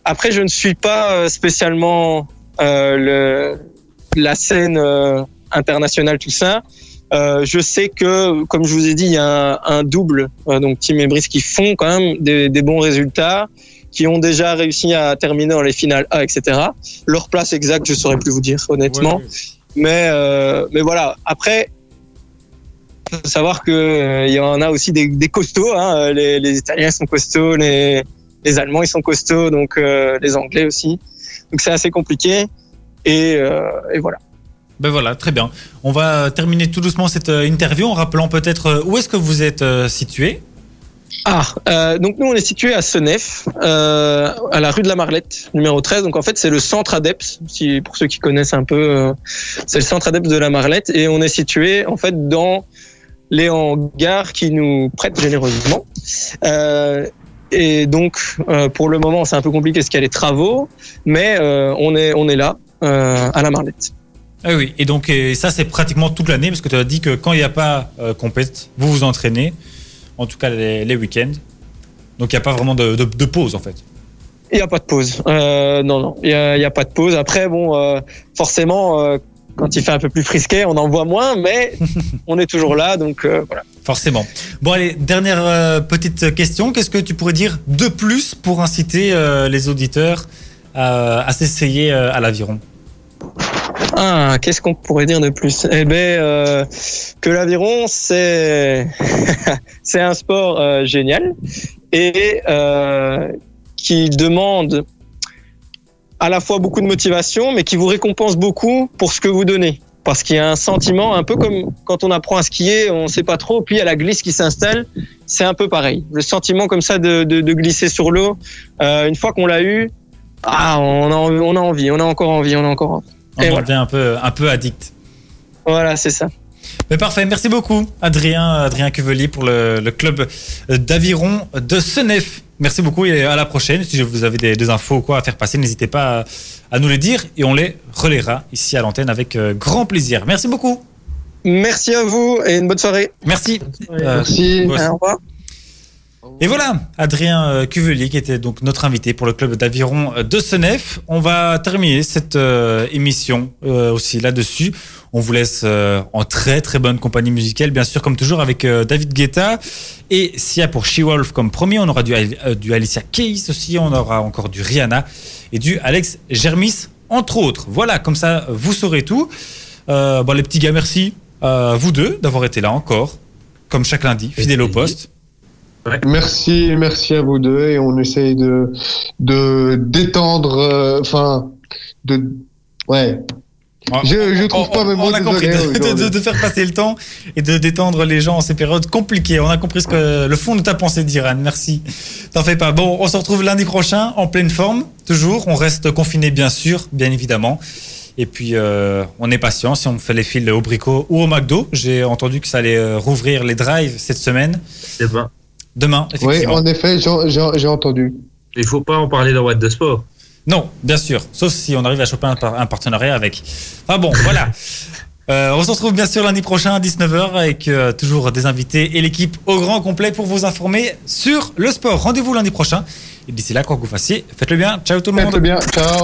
Après je ne suis pas spécialement le la scène euh, internationale tout ça. Euh, je sais que comme je vous ai dit il y a un, un double euh, donc Team et Brice qui font quand même des, des bons résultats qui ont déjà réussi à terminer dans les finales A etc. Leur place exacte je saurais plus vous dire honnêtement. Mais, euh, mais voilà. Après, faut savoir que euh, il y en a aussi des, des costauds. Hein. Euh, Les, les Italiens sont costauds, les, les Allemands ils sont costauds, donc euh, les Anglais aussi. Donc c'est assez compliqué. Et, euh, et voilà. Ben voilà, très bien. On va terminer tout doucement cette euh, interview en rappelant peut-être euh, où est-ce que vous êtes situé? Ah, euh, donc nous on est situé à Senef, euh, à la rue de la Marlette, numéro 13. Donc en fait c'est le centre ADEPS, si, pour ceux qui connaissent un peu, c'est le centre ADEPS de la Marlette et on est situé en fait dans les hangars qui nous prêtent généreusement. Euh, et donc euh, pour le moment c'est un peu compliqué parce qu'il y a les travaux, mais euh, on est on est là euh, à la Marlette. Ah oui, et donc et ça c'est pratiquement toute l'année parce que tu as dit que quand il n'y a pas compète, vous vous entraînez, en tout cas les, les week-ends. Donc il n'y a pas vraiment de, de- de pause en fait. Il n'y a pas de pause. Non, non, il n'y a, a pas de pause. Après, bon, forcément, quand il fait un peu plus frisqué, on en voit moins, mais on est toujours là, donc euh, voilà. Forcément. Bon allez, dernière euh, petite question. Qu'est-ce que tu pourrais dire de plus pour inciter euh, les auditeurs à, s'essayer à l'aviron? Ah, qu'est-ce qu'on pourrait dire de plus? Eh ben, que l'aviron, c'est c'est un sport génial et qui demande à la fois beaucoup de motivation, mais qui vous récompense beaucoup pour ce que vous donnez. Parce qu'il y a un sentiment un peu comme quand on apprend à skier, on sait pas trop, puis il y a la glisse qui s'installe. C'est un peu pareil. Le sentiment comme ça de, de, de glisser sur l'eau, euh, une fois qu'on l'a eu, ah, on a, envie- on a envie, on a encore envie, on a encore envie. On Et voilà. devient un peu, un peu addict. Voilà, c'est ça. Mais parfait, merci beaucoup Adrien, Adrien Cuvelier pour le, le club d'aviron de Senef. Merci beaucoup et à la prochaine. Si vous avez des, des infos ou quoi à faire passer, n'hésitez pas à, à nous les dire et on les relaiera ici à l'antenne avec euh, grand plaisir. Merci beaucoup. Merci à vous et une bonne soirée. Merci. Euh, Merci. aussi. Au revoir. Et voilà, Adrien euh, Cuvelier qui était donc notre invité pour le club d'aviron euh, de Senef. On va terminer cette euh, émission euh, aussi là-dessus. On vous laisse euh, en très très bonne compagnie musicale, bien sûr, comme toujours avec euh, David Guetta et Sia pour She-Wolf comme promis. On aura du, Al- euh, du Alicia Keys aussi, on aura encore du Rihanna et du Alex Germis, entre autres. Voilà, comme ça, vous saurez tout. Euh, bon, les petits gars, merci à vous deux d'avoir été là encore, comme chaque lundi, fidèle au poste. Merci, merci à vous deux et on essaye de de d'étendre, euh, enfin de ouais. Je, je trouve on, pas mes on mots a compris de, de- aujourd'hui. de- de faire passer le temps et de détendre les gens en ces périodes compliquées. On a compris ce que le fond de ta pensée, d'Iran. Merci. T'en fais pas. Bon, on se retrouve lundi prochain en pleine forme, toujours. On reste confiné, bien sûr, bien évidemment. Et puis, euh, on est patient si on fait les fils au Brico ou au McDo. J'ai entendu que ça allait euh, rouvrir les drives cette semaine. Demain. Demain, Oui, effectivement. en effet, j'ai- entendu. Il faut pas en parler dans What the Sport. Non, bien sûr. Sauf si on arrive à choper un, par- un partenariat avec. Ah bon, voilà. Euh, on se retrouve bien sûr lundi prochain à 19h avec euh, toujours des invités et l'équipe au grand complet pour vous informer sur le sport. Rendez-vous lundi prochain. Et d'ici là, quoi que vous fassiez, faites-le bien. Ciao tout le monde. Faites bien, ciao.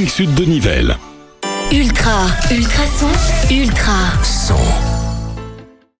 sud de Nivelles. Ultra, ultra son, ultra. Son.